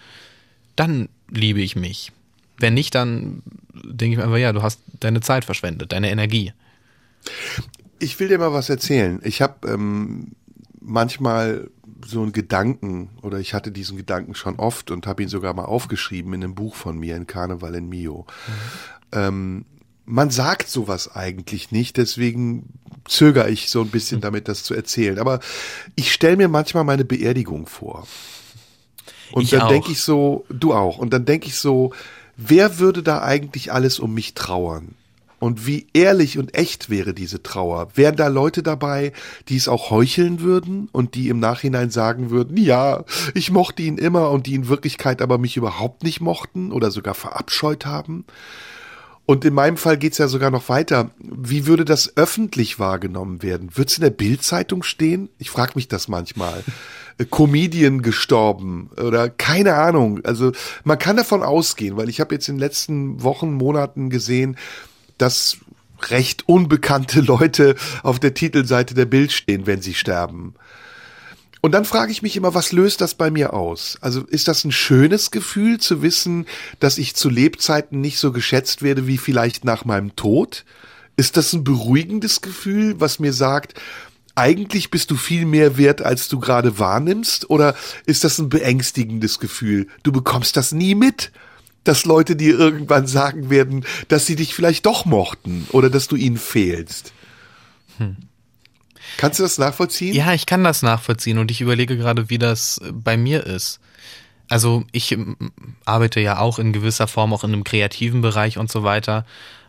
dann liebe ich mich. Wenn nicht, dann denke ich mir einfach, ja, du hast deine Zeit verschwendet, deine Energie. Ich will dir mal was erzählen. Ich habe ähm, manchmal so einen Gedanken, oder ich hatte diesen Gedanken schon oft und habe ihn sogar mal aufgeschrieben in einem Buch von mir, in Karneval in Mio. Ähm, man sagt sowas eigentlich nicht, deswegen zögere ich so ein bisschen damit, das zu erzählen. Aber ich stelle mir manchmal meine Beerdigung vor. Und Ich dann denke ich so, du auch, und dann denke ich so, wer würde da eigentlich alles um mich trauern? Und wie ehrlich und echt wäre diese Trauer? Wären da Leute dabei, die es auch heucheln würden und die im Nachhinein sagen würden, ja, ich mochte ihn immer und die in Wirklichkeit aber mich überhaupt nicht mochten oder sogar verabscheut haben? Und in meinem Fall geht's ja sogar noch weiter. Wie würde das öffentlich wahrgenommen werden? Wird's in der Bildzeitung stehen? Ich frage mich das manchmal. Äh, Comedian gestorben oder keine Ahnung. Also man kann davon ausgehen, weil ich habe jetzt in den letzten Wochen, Monaten gesehen, dass recht unbekannte Leute auf der Titelseite der Bild stehen, wenn sie sterben. Und dann frage ich mich immer, was löst das bei mir aus? Also ist das ein schönes Gefühl zu wissen, dass ich zu Lebzeiten nicht so geschätzt werde wie vielleicht nach meinem Tod? Ist das ein beruhigendes Gefühl, was mir sagt, eigentlich bist du viel mehr wert, als du gerade wahrnimmst? Oder ist das ein beängstigendes Gefühl? Du bekommst das nie mit, dass Leute dir irgendwann sagen werden, dass sie dich vielleicht doch mochten oder dass du ihnen fehlst. Kannst du das nachvollziehen? Ja, ich kann das nachvollziehen und ich überlege gerade, wie das bei mir ist. Also ich ähm, arbeite ja auch in gewisser Form auch in einem kreativen Bereich und so weiter.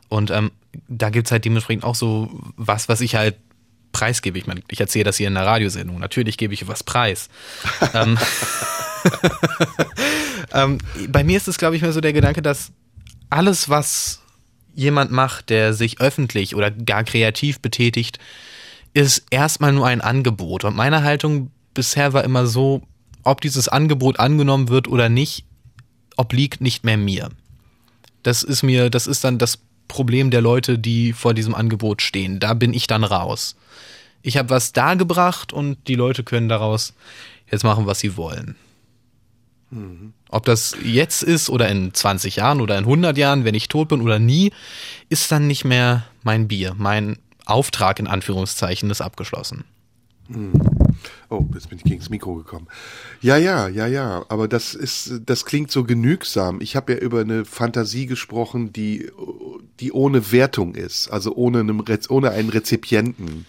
Und ähm, da gibt's halt dementsprechend auch so was, was ich halt preisgebe. Ich meine, ich erzähle das hier in der Radiosendung. Natürlich gebe ich was preis. ähm, ähm, bei mir ist es, glaube ich, mehr so der Gedanke, dass alles, was jemand macht, der sich öffentlich oder gar kreativ betätigt, ist erstmal nur ein Angebot. Und meine Haltung bisher war immer so, ob dieses Angebot angenommen wird oder nicht, obliegt nicht mehr mir. Das ist mir, das ist dann das Problem der Leute, die vor diesem Angebot stehen. Da bin ich dann raus. Ich habe was dargebracht und die Leute können daraus jetzt machen, was sie wollen. Ob das jetzt ist oder in 20 Jahren oder in 100 Jahren, wenn ich tot bin oder nie, ist dann nicht mehr mein Bier. Mein Auftrag in Anführungszeichen ist abgeschlossen. Mhm. Oh, jetzt bin ich gegen das Mikro gekommen. Ja, ja, ja, ja, aber das ist, das klingt so genügsam. Ich habe ja über eine Fantasie gesprochen, die, die ohne Wertung ist, also ohne, einem, ohne einen Rezipienten.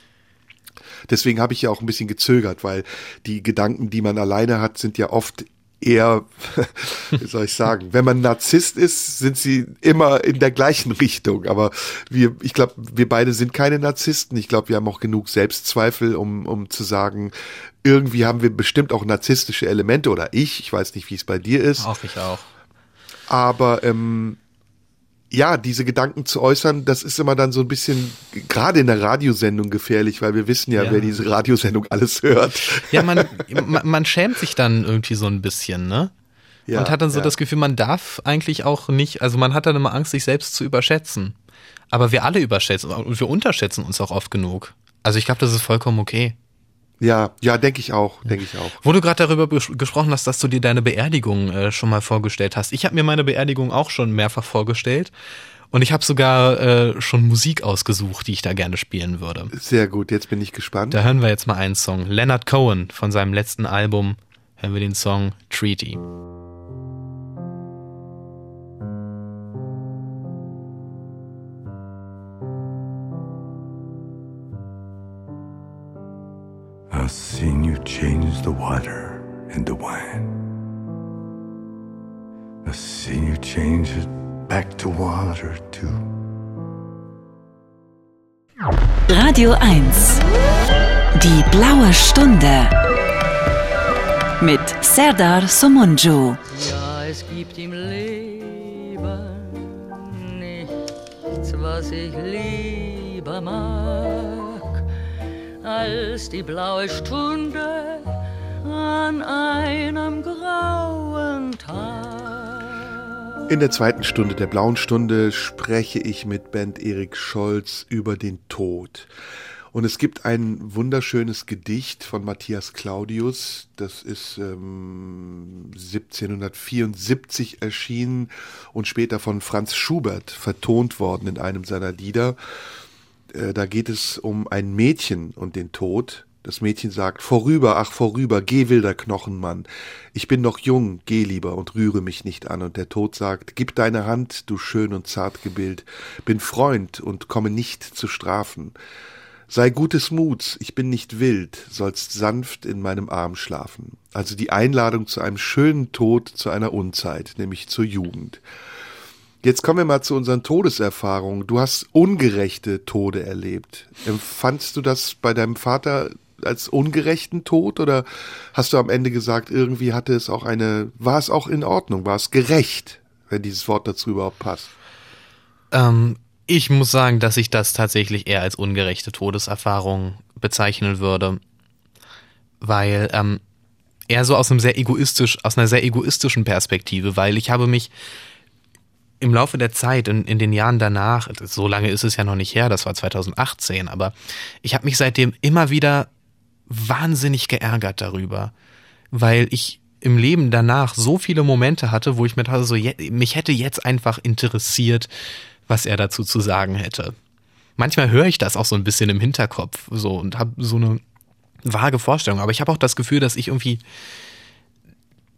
Deswegen habe ich ja auch ein bisschen gezögert, weil die Gedanken, die man alleine hat, sind ja oft eher, wie soll ich sagen, wenn man Narzisst ist, sind sie immer in der gleichen Richtung. Aber wir, ich glaube, wir beide sind keine Narzissten. Ich glaube, wir haben auch genug Selbstzweifel, um, um zu sagen, irgendwie haben wir bestimmt auch narzisstische Elemente oder ich. Ich weiß nicht, wie es bei dir ist. Auch ich auch. Aber ähm, ja, diese Gedanken zu äußern, das ist immer dann so ein bisschen, gerade in der Radiosendung gefährlich, weil wir wissen ja, ja. wer diese Radiosendung alles hört. Ja, man, man, man schämt sich dann irgendwie so ein bisschen, ne? Ja, und hat dann so ja. das Gefühl, man darf eigentlich auch nicht, also man hat dann immer Angst, sich selbst zu überschätzen. Aber wir alle überschätzen und wir unterschätzen uns auch oft genug. Also ich glaube, das ist vollkommen okay. Ja, ja, denke ich auch, denke ich auch. Wo du gerade darüber gesprochen hast, dass du dir deine Beerdigung äh, schon mal vorgestellt hast. Ich habe mir meine Beerdigung auch schon mehrfach vorgestellt. Und ich habe sogar äh, schon Musik ausgesucht, die ich da gerne spielen würde. Sehr gut, jetzt bin ich gespannt. Da hören wir jetzt mal einen Song. Leonard Cohen von seinem letzten Album hören wir den Song Treaty. I've seen you change the water into wine. I've seen you change it back to water too. Radio 1. Die blaue Stunde. Mit Serdar Somunju. Ja, es gibt im Leben nichts, was ich lieber mag als die blaue Stunde an einem grauen Tag. In der zweiten Stunde der blauen Stunde spreche ich mit Band Erik Scholz über den Tod. Und es gibt ein wunderschönes Gedicht von Matthias Claudius, das ist ähm, 1774 erschienen und später von Franz Schubert vertont worden in einem seiner Lieder. Äh, da geht es um ein Mädchen und den Tod. Das Mädchen sagt, vorüber, ach vorüber, geh wilder Knochenmann. Ich bin noch jung, geh lieber und rühre mich nicht an. Und der Tod sagt, gib deine Hand, du schön und zart Gebild. Bin Freund und komme nicht zu strafen. Sei gutes Muts, ich bin nicht wild, sollst sanft in meinem Arm schlafen. Also die Einladung zu einem schönen Tod zu einer Unzeit, nämlich zur Jugend. Jetzt kommen wir mal zu unseren Todeserfahrungen. Du hast ungerechte Tode erlebt. Empfandst du das bei deinem Vater als ungerechten Tod oder hast du am Ende gesagt, irgendwie hatte es auch eine, war es auch in Ordnung, war es gerecht, wenn dieses Wort dazu überhaupt passt? Ähm, ich muss sagen, dass ich das tatsächlich eher als ungerechte Todeserfahrung bezeichnen würde, weil ähm, eher so aus einem sehr egoistisch, aus einer sehr egoistischen Perspektive, weil ich habe mich im Laufe der Zeit, in, in den Jahren danach, so lange ist es ja noch nicht her, das war 2018, aber ich habe mich seitdem immer wieder wahnsinnig geärgert darüber, weil ich im Leben danach so viele Momente hatte, wo ich mir dachte, so, mich hätte jetzt einfach interessiert, was er dazu zu sagen hätte. Manchmal höre ich das auch so ein bisschen im Hinterkopf so und habe so eine vage Vorstellung, aber ich habe auch das Gefühl, dass ich irgendwie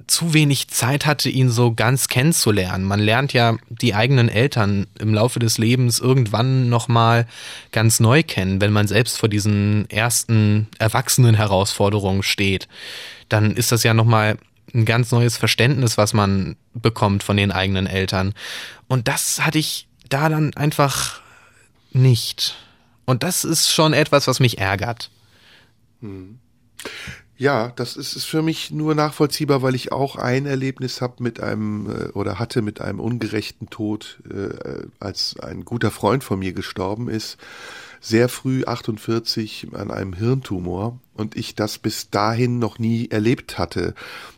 zu wenig Zeit hatte, ihn so ganz kennenzulernen. Man lernt ja die eigenen Eltern im Laufe des Lebens irgendwann nochmal ganz neu kennen, wenn man selbst vor diesen ersten erwachsenen Herausforderungen steht. Dann ist das ja nochmal ein ganz neues Verständnis, was man bekommt von den eigenen Eltern. Und das hatte ich da dann einfach nicht. Und das ist schon etwas, was mich ärgert. Hm. Ja, das ist, ist für mich nur nachvollziehbar, weil ich auch ein Erlebnis habe mit einem äh, oder hatte mit einem ungerechten Tod, äh, als ein guter Freund von mir gestorben ist. sehr früh 48 an einem Hirntumor und ich das bis dahin noch nie erlebt hatte,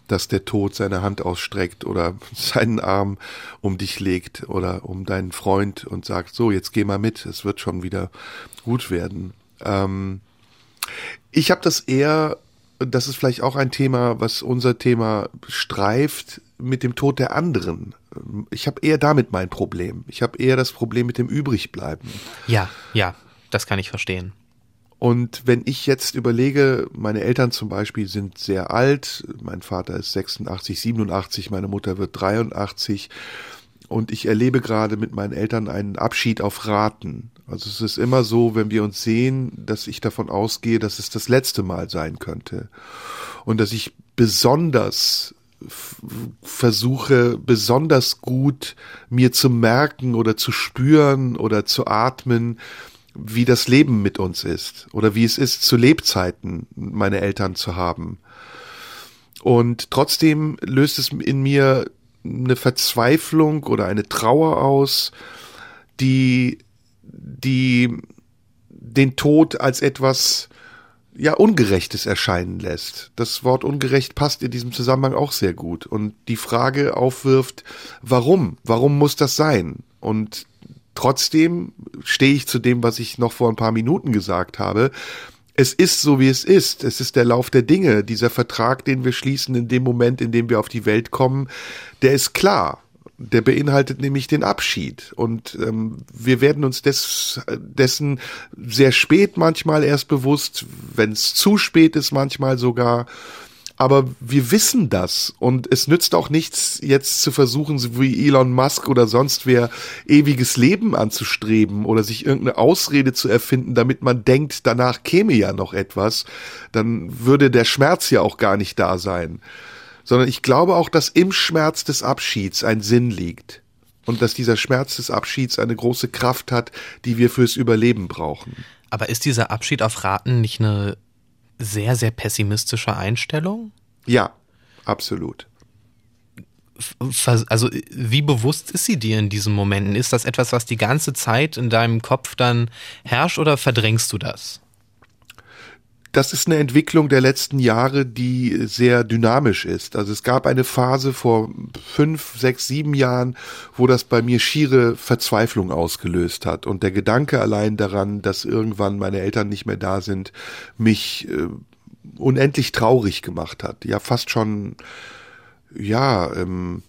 dass der Tod seine Hand ausstreckt oder seinen Arm um dich legt oder um deinen Freund und sagt, so, jetzt geh mal mit, es wird schon wieder gut werden. Ähm, ich habe das eher, das ist vielleicht auch ein Thema, was unser Thema streift, mit dem Tod der anderen. Ich habe eher damit mein Problem. Ich habe eher das Problem mit dem Übrigbleiben. Ja, ja, das kann ich verstehen. Und wenn ich jetzt überlege, meine Eltern zum Beispiel sind sehr alt, mein Vater ist 86, 87, meine Mutter wird 83 und ich erlebe gerade mit meinen Eltern einen Abschied auf Raten. Also es ist immer so, wenn wir uns sehen, dass ich davon ausgehe, dass es das letzte Mal sein könnte. Und dass ich besonders versuche besonders gut mir zu merken oder zu spüren oder zu atmen, wie das Leben mit uns ist oder wie es ist, zu Lebzeiten meine Eltern zu haben. Und trotzdem löst es in mir eine Verzweiflung oder eine Trauer aus, die, die den Tod als etwas ja Ungerechtes erscheinen lässt. Das Wort ungerecht passt in diesem Zusammenhang auch sehr gut und die Frage aufwirft, warum? Warum muss das sein? Und trotzdem stehe ich zu dem, was ich noch vor ein paar Minuten gesagt habe. Es ist so, wie es ist. Es ist der Lauf der Dinge. Dieser Vertrag, den wir schließen in dem Moment, in dem wir auf die Welt kommen, der ist klar. Der beinhaltet nämlich den Abschied. Und ähm, wir werden uns des, dessen sehr spät manchmal erst bewusst, wenn es zu spät ist manchmal sogar. Aber wir wissen das und es nützt auch nichts, jetzt zu versuchen, wie Elon Musk oder sonst wer, ewiges Leben anzustreben oder sich irgendeine Ausrede zu erfinden, damit man denkt, danach käme ja noch etwas. Dann würde der Schmerz ja auch gar nicht da sein sondern ich glaube auch, dass im Schmerz des Abschieds ein Sinn liegt und dass dieser Schmerz des Abschieds eine große Kraft hat, die wir fürs Überleben brauchen. Aber ist dieser Abschied auf Raten nicht eine sehr, sehr pessimistische Einstellung? Ja, absolut. Also wie bewusst ist sie dir in diesen Momenten? Ist das etwas, was die ganze Zeit in deinem Kopf dann herrscht oder verdrängst du das? Das ist eine Entwicklung der letzten Jahre, die sehr dynamisch ist. Also es gab eine Phase vor fünf, sechs, sieben Jahren, wo das bei mir schiere Verzweiflung ausgelöst hat. Und der Gedanke allein daran, dass irgendwann meine Eltern nicht mehr da sind, mich äh, unendlich traurig gemacht hat. Ja, fast schon, ja, ähm,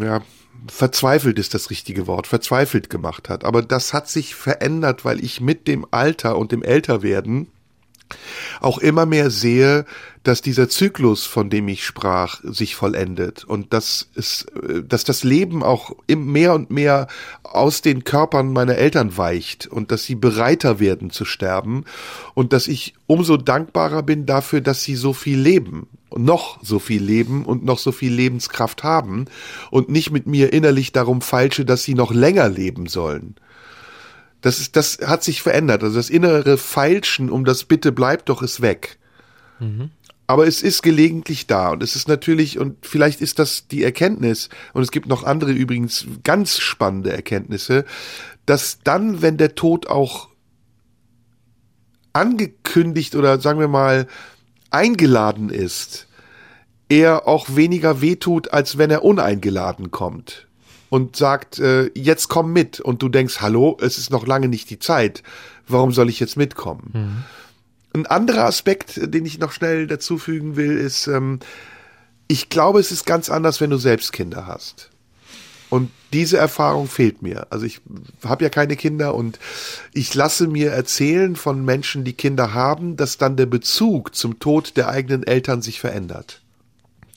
ja, verzweifelt ist das richtige Wort, verzweifelt gemacht hat. Aber das hat sich verändert, weil ich mit dem Alter und dem Älterwerden auch immer mehr sehe, dass dieser Zyklus, von dem ich sprach, sich vollendet und dass es, dass das Leben auch mehr und mehr aus den Körpern meiner Eltern weicht und dass sie bereiter werden zu sterben und dass ich umso dankbarer bin dafür, dass sie so viel leben noch so viel leben und noch so viel Lebenskraft haben und nicht mit mir innerlich darum falsche, dass sie noch länger leben sollen. Das, ist, das hat sich verändert. Also das innere Feilschen um das Bitte bleibt doch ist weg. Mhm. Aber es ist gelegentlich da und es ist natürlich, und vielleicht ist das die Erkenntnis, und es gibt noch andere übrigens ganz spannende Erkenntnisse, dass dann, wenn der Tod auch angekündigt oder sagen wir mal eingeladen ist, er auch weniger wehtut, als wenn er uneingeladen kommt und sagt, äh, jetzt komm mit. Und du denkst, hallo, es ist noch lange nicht die Zeit. Warum soll ich jetzt mitkommen? Mhm. Ein anderer Aspekt, den ich noch schnell dazufügen will, ist, ähm, ich glaube, es ist ganz anders, wenn du selbst Kinder hast. Und diese Erfahrung fehlt mir. Also ich habe ja keine Kinder und ich lasse mir erzählen von Menschen, die Kinder haben, dass dann der Bezug zum Tod der eigenen Eltern sich verändert.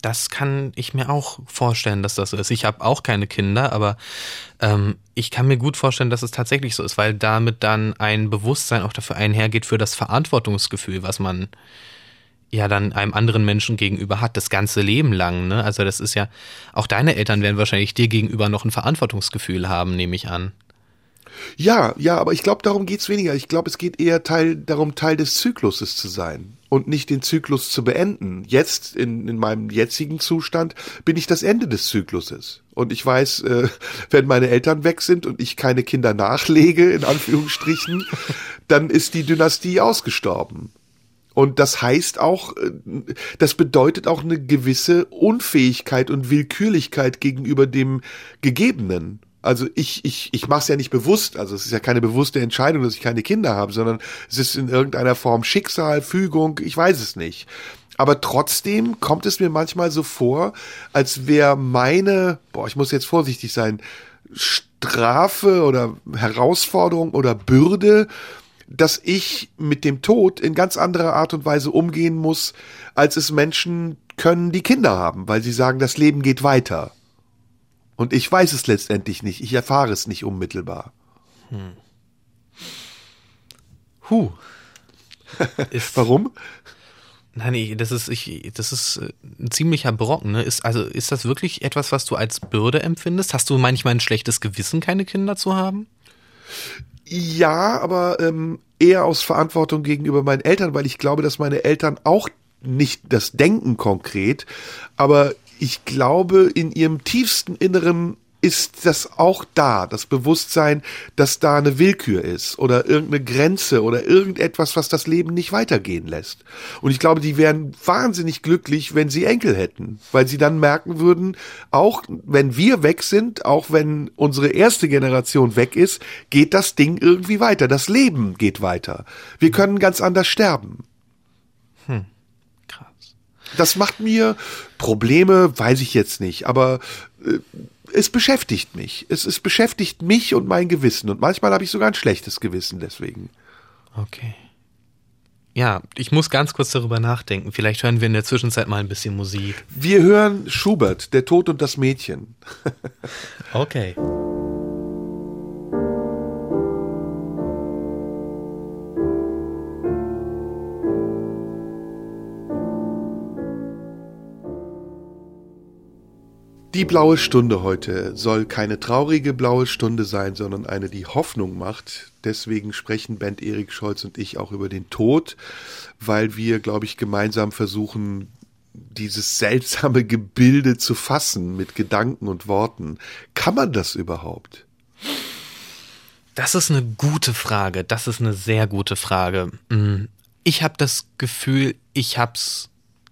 Das kann ich mir auch vorstellen, dass das so ist. Ich habe auch keine Kinder, aber ähm, ich kann mir gut vorstellen, dass es tatsächlich so ist, weil damit dann ein Bewusstsein auch dafür einhergeht für das Verantwortungsgefühl, was man ja dann einem anderen Menschen gegenüber hat, das ganze Leben lang. Ne? Also das ist ja, auch deine Eltern werden wahrscheinlich dir gegenüber noch ein Verantwortungsgefühl haben, nehme ich an. Ja, ja, aber ich glaube, darum geht's weniger. Ich glaube, es geht eher Teil, darum, Teil des Zykluses zu sein und nicht den Zyklus zu beenden. Jetzt, in, in meinem jetzigen Zustand, bin ich das Ende des Zykluses. Und ich weiß, äh, wenn meine Eltern weg sind und ich keine Kinder nachlege, in Anführungsstrichen, dann ist die Dynastie ausgestorben. Und das heißt auch, äh, das bedeutet auch eine gewisse Unfähigkeit und Willkürlichkeit gegenüber dem Gegebenen. Also ich, ich, ich mache es ja nicht bewusst, also es ist ja keine bewusste Entscheidung, dass ich keine Kinder habe, sondern es ist in irgendeiner Form Schicksal, Fügung, ich weiß es nicht. Aber trotzdem kommt es mir manchmal so vor, als wäre meine, boah, ich muss jetzt vorsichtig sein, Strafe oder Herausforderung oder Bürde, dass ich mit dem Tod in ganz anderer Art und Weise umgehen muss, als es Menschen können, die Kinder haben, weil sie sagen, das Leben geht weiter. Und ich weiß es letztendlich nicht, ich erfahre es nicht unmittelbar. Hm. Huh. Warum? Nein, das ist, ich, das ist äh, ein ziemlicher Brocken. Ne? Ist, also ist das wirklich etwas, was du als Bürde empfindest? Hast du manchmal ein schlechtes Gewissen, keine Kinder zu haben? Ja, aber ähm, eher aus Verantwortung gegenüber meinen Eltern, weil ich glaube, dass meine Eltern auch nicht das denken konkret, aber ich glaube, in ihrem tiefsten Inneren ist das auch da, das Bewusstsein, dass da eine Willkür ist oder irgendeine Grenze oder irgendetwas, was das Leben nicht weitergehen lässt. Und ich glaube, die wären wahnsinnig glücklich, wenn sie Enkel hätten, weil sie dann merken würden, auch wenn wir weg sind, auch wenn unsere erste Generation weg ist, geht das Ding irgendwie weiter. Das Leben geht weiter. Wir können ganz anders sterben. Hm. Das macht mir Probleme, weiß ich jetzt nicht, aber äh, es beschäftigt mich. Es, es beschäftigt mich und mein Gewissen. Und manchmal habe ich sogar ein schlechtes Gewissen deswegen. Okay. Ja, ich muss ganz kurz darüber nachdenken. Vielleicht hören wir in der Zwischenzeit mal ein bisschen Musik. Wir hören Schubert, Der Tod und das Mädchen. okay. Die blaue Stunde heute soll keine traurige blaue Stunde sein, sondern eine, die Hoffnung macht. Deswegen sprechen Bent Erik Scholz und ich auch über den Tod, weil wir, glaube ich, gemeinsam versuchen, dieses seltsame Gebilde zu fassen mit Gedanken und Worten. Kann man das überhaupt? Das ist eine gute Frage. Das ist eine sehr gute Frage. Mm, ich habe das Gefühl, ich habe es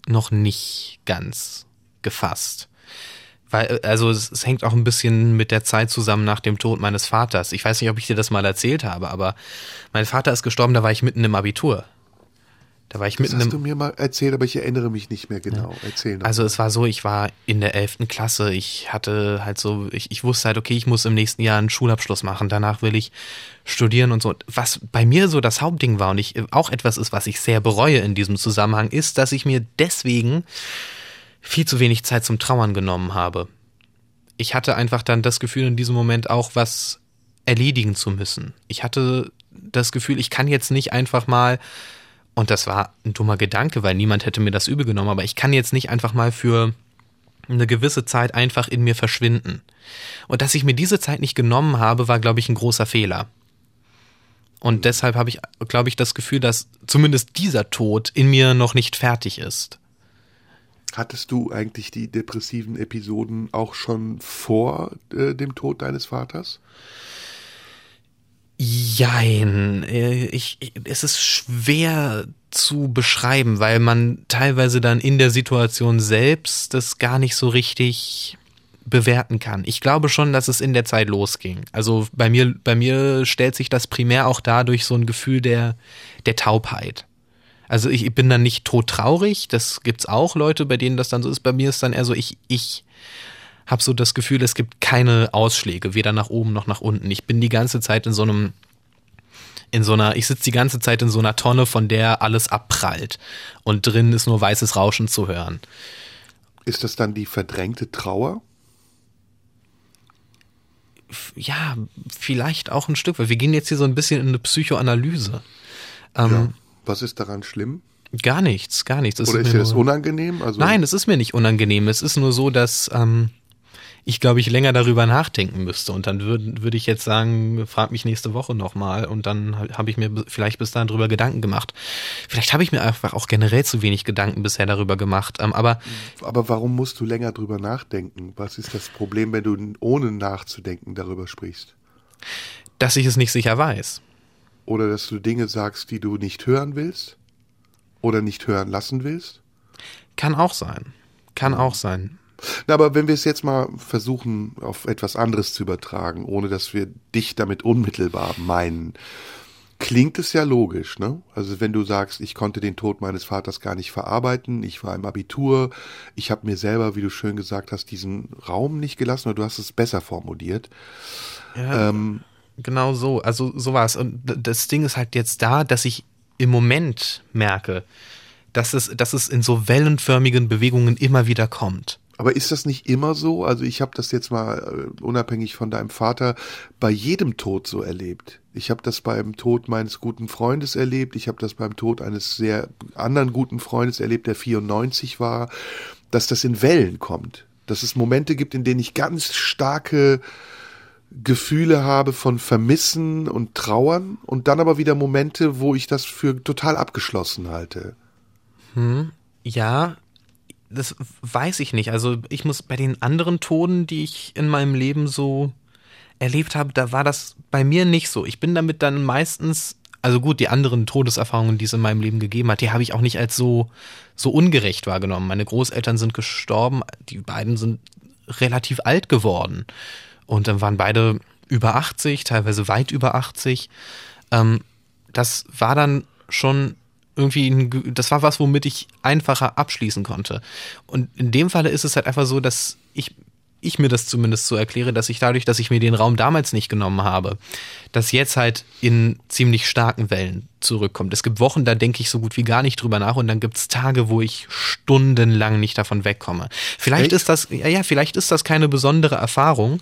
noch nicht ganz gefasst. Weil, also es, es, hängt auch ein bisschen mit der Zeit zusammen nach dem Tod meines Vaters. Ich weiß nicht, ob ich dir das mal erzählt habe, aber mein Vater ist gestorben, da war ich mitten im Abitur. Da war ich mitten das hast im, du mir mal erzählt, aber ich erinnere mich nicht mehr genau. Ja. Erzähl Also es war so, ich war in der elften Klasse. Ich hatte halt so, ich, ich wusste halt, okay, ich muss im nächsten Jahr einen Schulabschluss machen. Danach will ich studieren und so. Was bei mir so das Hauptding war und ich auch etwas ist, was ich sehr bereue in diesem Zusammenhang, ist, dass ich mir deswegen viel zu wenig Zeit zum Trauern genommen habe. Ich hatte einfach dann das Gefühl, in diesem Moment auch was erledigen zu müssen. Ich hatte das Gefühl, ich kann jetzt nicht einfach mal, und das war ein dummer Gedanke, weil niemand hätte mir das übel genommen, aber ich kann jetzt nicht einfach mal für eine gewisse Zeit einfach in mir verschwinden. Und dass ich mir diese Zeit nicht genommen habe, war, glaube ich, ein großer Fehler. Und deshalb habe ich, glaube ich, das Gefühl, dass zumindest dieser Tod in mir noch nicht fertig ist. Hattest du eigentlich die depressiven Episoden auch schon vor äh, dem Tod deines Vaters? Jein. Äh, ich, ich, es ist schwer zu beschreiben, weil man teilweise dann in der Situation selbst das gar nicht so richtig bewerten kann. Ich glaube schon, dass es in der Zeit losging. Also bei mir, bei mir stellt sich das primär auch dadurch so ein Gefühl der, der Taubheit. Also ich, bin dann nicht todtraurig, das gibt's auch Leute, bei denen das dann so ist. Bei mir ist dann eher so, ich, ich habe so das Gefühl, es gibt keine Ausschläge, weder nach oben noch nach unten. Ich bin die ganze Zeit in so einem, in so einer, ich sitze die ganze Zeit in so einer Tonne, von der alles abprallt. Und drin ist nur weißes Rauschen zu hören. Ist das dann die verdrängte Trauer? Ja, vielleicht auch ein Stück, weil wir gehen jetzt hier so ein bisschen in eine Psychoanalyse. Ähm, ja. Was ist daran schlimm? Gar nichts, gar nichts. Es Oder ist, ist dir das unangenehm? Also Nein, es ist mir nicht unangenehm. Es ist nur so, dass ähm, ich glaube ich länger darüber nachdenken müsste und dann würde würde ich jetzt sagen, frag mich nächste Woche nochmal und dann habe ich mir vielleicht bis dahin drüber Gedanken gemacht. Vielleicht habe ich mir einfach auch generell zu wenig Gedanken bisher darüber gemacht, ähm, aber Aber warum musst du länger drüber nachdenken? Was ist das Problem, wenn du ohne nachzudenken darüber sprichst? dass ich es nicht sicher weiß. Oder dass du Dinge sagst, die du nicht hören willst? Oder nicht hören lassen willst? Kann auch sein. Kann auch sein. Na, aber wenn wir es jetzt mal versuchen, auf etwas anderes zu übertragen, ohne dass wir dich damit unmittelbar meinen, klingt es ja logisch, ne? Also wenn du sagst, ich konnte den Tod meines Vaters gar nicht verarbeiten, ich war im Abitur, ich habe mir selber, wie du schön gesagt hast, diesen Raum nicht gelassen, oder du hast es besser formuliert. Ja, Ähm, genau so. Also so war es. Und das Ding ist halt jetzt da, dass ich im Moment merke, dass es, dass es in so wellenförmigen Bewegungen immer wieder kommt. Aber ist das nicht immer so? Also ich habe das jetzt mal äh, unabhängig von deinem Vater bei jedem Tod so erlebt. Ich habe das beim Tod meines guten Freundes erlebt. Ich habe das beim Tod eines sehr anderen guten Freundes erlebt, der 94 war, dass das in Wellen kommt. Dass es Momente gibt, in denen ich ganz starke Gefühle habe von Vermissen und Trauern und dann aber wieder Momente, wo ich das für total abgeschlossen halte. Ja, das weiß ich nicht. Also ich muss bei den anderen Toden, die ich in meinem Leben so erlebt habe, da war das bei mir nicht so. Ich bin damit dann meistens, also gut, die anderen Todeserfahrungen, die es in meinem Leben gegeben hat, die habe ich auch nicht als so, so ungerecht wahrgenommen. Meine Großeltern sind gestorben, die beiden sind relativ alt geworden. Und dann waren beide über 80, teilweise weit über 80. Ähm, das war dann schon irgendwie, ein, das war was, womit ich einfacher abschließen konnte. Und in dem Falle ist es halt einfach so, dass ich, ich mir das zumindest so erkläre, dass ich dadurch, dass ich mir den Raum damals nicht genommen habe, das jetzt halt in ziemlich starken Wellen zurückkommt. Es gibt Wochen, da denke ich so gut wie gar nicht drüber nach und dann gibt es Tage, wo ich stundenlang nicht davon wegkomme. Vielleicht Echt? ist das, ja, ja, vielleicht ist das keine besondere Erfahrung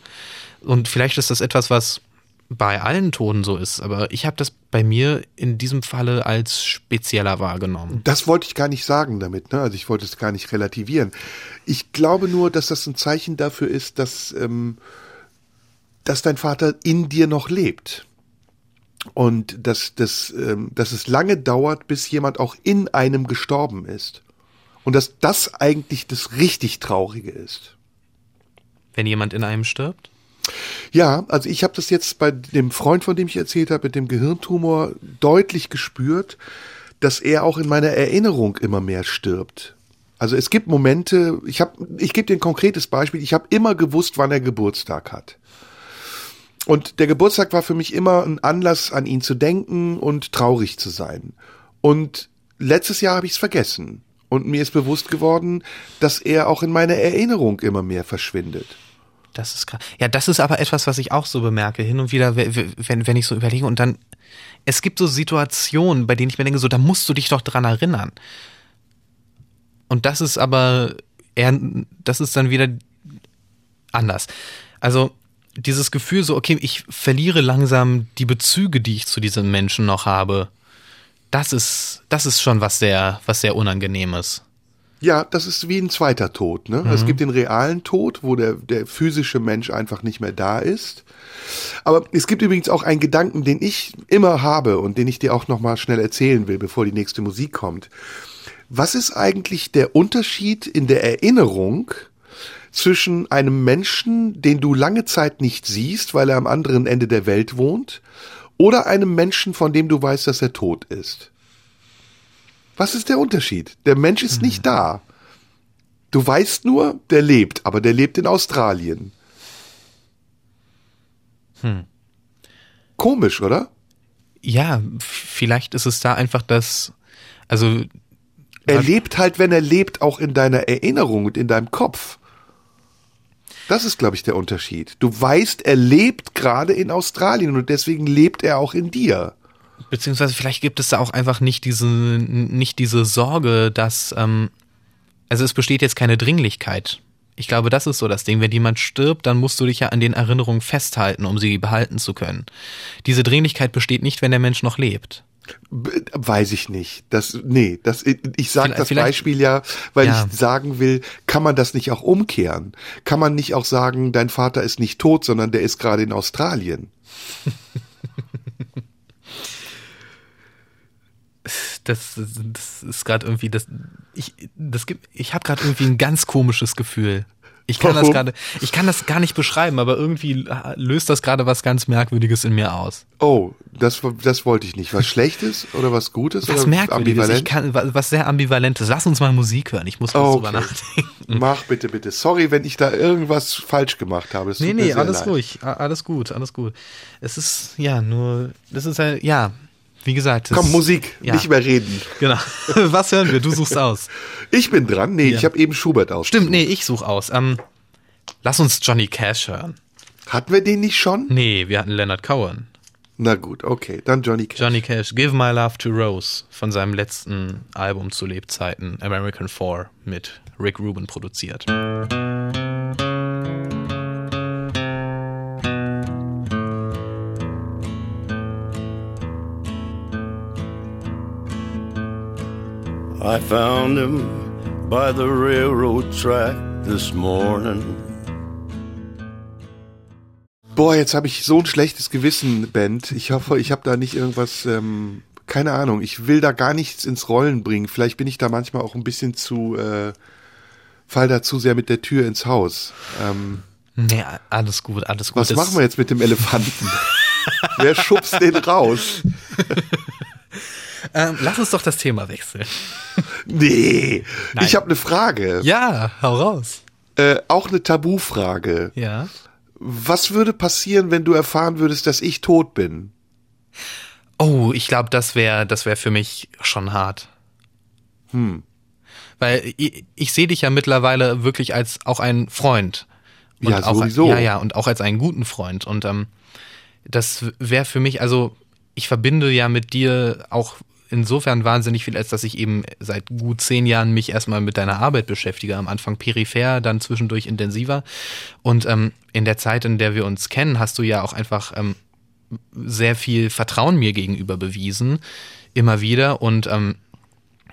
und vielleicht ist das etwas, was bei allen Toten so ist, aber ich habe das bei mir in diesem Falle als spezieller wahrgenommen. Das wollte ich gar nicht sagen damit, ne? Also ich wollte es gar nicht relativieren. Ich glaube nur, dass das ein Zeichen dafür ist, dass, ähm, dass dein Vater in dir noch lebt. Und dass, dass, ähm, dass es lange dauert, bis jemand auch in einem gestorben ist. Und dass das eigentlich das richtig Traurige ist. Wenn jemand in einem stirbt? Ja, also ich habe das jetzt bei dem Freund, von dem ich erzählt habe, mit dem Gehirntumor deutlich gespürt, dass er auch in meiner Erinnerung immer mehr stirbt. Also es gibt Momente, ich habe, ich gebe dir ein konkretes Beispiel, ich habe immer gewusst, wann er Geburtstag hat. Und der Geburtstag war für mich immer ein Anlass, an ihn zu denken und traurig zu sein. Und letztes Jahr habe ich es vergessen. Und mir ist bewusst geworden, dass er auch in meiner Erinnerung immer mehr verschwindet. Das ist krass. Ja, das ist aber etwas, was ich auch so bemerke. Hin und wieder, we- we- wenn, wenn ich so überlege und dann, es gibt so Situationen, bei denen ich mir denke, so, da musst du dich doch dran erinnern. Und das ist aber eher, das ist dann wieder anders. Also, dieses Gefühl so, okay, ich verliere langsam die Bezüge, die ich zu diesem Menschen noch habe. Das ist, das ist schon was sehr, was sehr Unangenehmes. Ja, das ist wie ein zweiter Tod. Ne? Es gibt den realen Tod, wo der, der physische Mensch einfach nicht mehr da ist. Aber es gibt übrigens auch einen Gedanken, den ich immer habe und den ich dir auch noch mal schnell erzählen will, bevor die nächste Musik kommt. Was ist eigentlich der Unterschied in der Erinnerung zwischen einem Menschen, den du lange Zeit nicht siehst, weil er am anderen Ende der Welt wohnt, oder einem Menschen, von dem du weißt, dass er tot ist? Was ist der Unterschied? Der Mensch ist nicht da. Du weißt nur, der lebt, aber der lebt in Australien. Komisch, oder? Ja, vielleicht ist es da einfach das, also Er lebt halt, wenn er lebt, auch in deiner Erinnerung und in deinem Kopf. Das ist, glaube ich, der Unterschied. Du weißt, er lebt gerade in Australien und deswegen lebt er auch in dir. Beziehungsweise vielleicht gibt es da auch einfach nicht diese, nicht diese Sorge, dass, ähm, also es besteht jetzt keine Dringlichkeit. Ich glaube, das ist so das Ding. Wenn jemand stirbt, dann musst du dich ja an den Erinnerungen festhalten, um sie behalten zu können. Diese Dringlichkeit besteht nicht, wenn der Mensch noch lebt. Weiß ich nicht. Das, nee, das, ich sage das Beispiel ja, weil Ja. ich sagen will, kann man das nicht auch umkehren? Kann man nicht auch sagen, dein Vater ist nicht tot, sondern der ist gerade in Australien? Das, das ist gerade irgendwie das ich das gibt ich habe gerade irgendwie ein ganz komisches Gefühl. Ich kann das Warum? gerade ich kann das gar nicht beschreiben, aber irgendwie löst das gerade was ganz merkwürdiges in mir aus. Oh, das, das wollte ich nicht. Was Schlechtes oder was Gutes Was oder merkwürdiges, ich ambivalent? kann wa- was sehr ambivalentes. Lass uns mal Musik hören. Ich muss kurz Oh, drüber okay. nachdenken. Mach bitte, bitte. Sorry, wenn ich da irgendwas falsch gemacht habe. Es Nee, nee, alles leid. ruhig, alles gut, alles gut. Es ist ja nur das ist halt ja, wie gesagt, Komm, Musik, Ja. nicht mehr reden. Genau. Was hören wir? Du suchst aus. Ich bin dran. Nee, Ja. ich habe eben Schubert aus. Stimmt, nee, ich such aus. Ähm, lass uns Johnny Cash hören. Hatten wir den nicht schon? Nee, wir hatten Leonard Cohen. Na gut, okay. Dann Johnny Cash. Johnny Cash, Give My Love to Rose von seinem letzten Album zu Lebzeiten, American 4, mit Rick Rubin produziert. I found him by the railroad track this morning. Boah, jetzt habe ich so ein schlechtes Gewissen, Band. Ich hoffe, ich habe da nicht irgendwas, ähm, keine Ahnung. Ich will da gar nichts ins Rollen bringen. Vielleicht bin ich da manchmal auch ein bisschen zu, äh, fall da zu sehr mit der Tür ins Haus. Ähm, Nee, alles gut, alles gut. was machen wir jetzt mit dem Elefanten? Wer schubst den raus? Ähm, lass uns doch das Thema wechseln. Nee, Nein. ich habe eine Frage. Ja, hau raus. Äh, auch eine Tabufrage. Ja. Was würde passieren, wenn du erfahren würdest, dass ich tot bin? Oh, ich glaube, das wäre das wäre für mich schon hart. Hm. Weil ich, ich sehe dich ja mittlerweile wirklich als auch ein Freund. Und Ja, auch, sowieso. Ja, ja, und auch als einen guten Freund. Und ähm, das wäre für mich, also ich verbinde ja mit dir auch insofern wahnsinnig viel, als dass ich eben seit gut zehn Jahren mich erstmal mit deiner Arbeit beschäftige. Am Anfang peripher, dann zwischendurch intensiver. Und ähm, in der Zeit, in der wir uns kennen, hast du ja auch einfach ähm, sehr viel Vertrauen mir gegenüber bewiesen, immer wieder und ähm,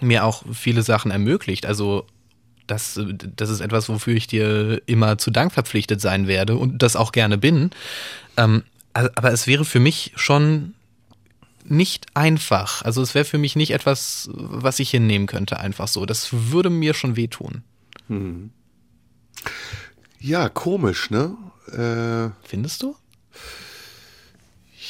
mir auch viele Sachen ermöglicht. Also das, das ist etwas, wofür ich dir immer zu Dank verpflichtet sein werde und das auch gerne bin. Ähm, aber es wäre für mich schon nicht einfach. Also es wäre für mich nicht etwas, was ich hinnehmen könnte, einfach so. Das würde mir schon wehtun. Ja, komisch, ne? Äh, Findest du?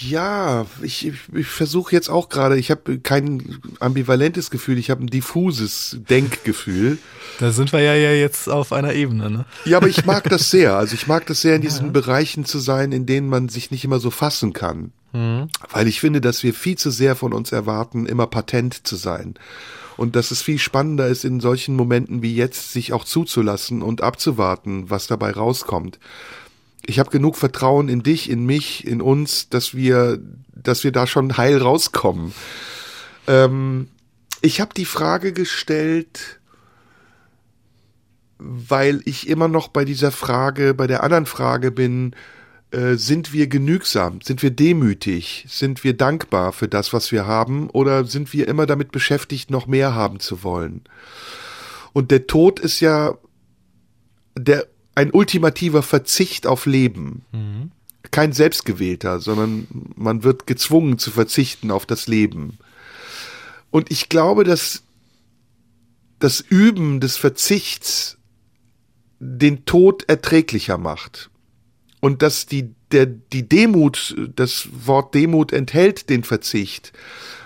Ja, ich, ich, ich versuche jetzt auch gerade, ich habe kein ambivalentes Gefühl, ich habe ein diffuses Denkgefühl. Da sind wir ja, ja jetzt auf einer Ebene, ne? Ja, aber ich mag das sehr. Also ich mag das sehr, in diesen Bereichen zu sein, in denen man sich nicht immer so fassen kann. Weil ich finde, dass wir viel zu sehr von uns erwarten, immer patent zu sein. Und dass es viel spannender ist, in solchen Momenten wie jetzt sich auch zuzulassen und abzuwarten, was dabei rauskommt. Ich habe genug Vertrauen in dich, in mich, in uns, dass wir, dass wir da schon heil rauskommen. Ähm, ich habe die Frage gestellt, weil ich immer noch bei dieser Frage, bei der anderen Frage bin, äh, sind wir genügsam? Sind wir demütig? Sind wir dankbar für das, was wir haben? Oder sind wir immer damit beschäftigt, noch mehr haben zu wollen? Und der Tod ist ja der, ein ultimativer Verzicht auf Leben. Kein selbstgewählter, sondern man wird gezwungen zu verzichten auf das Leben. Und ich glaube, dass das Üben des Verzichts den Tod erträglicher macht. Und dass die, der, die Demut, das Wort Demut enthält den Verzicht.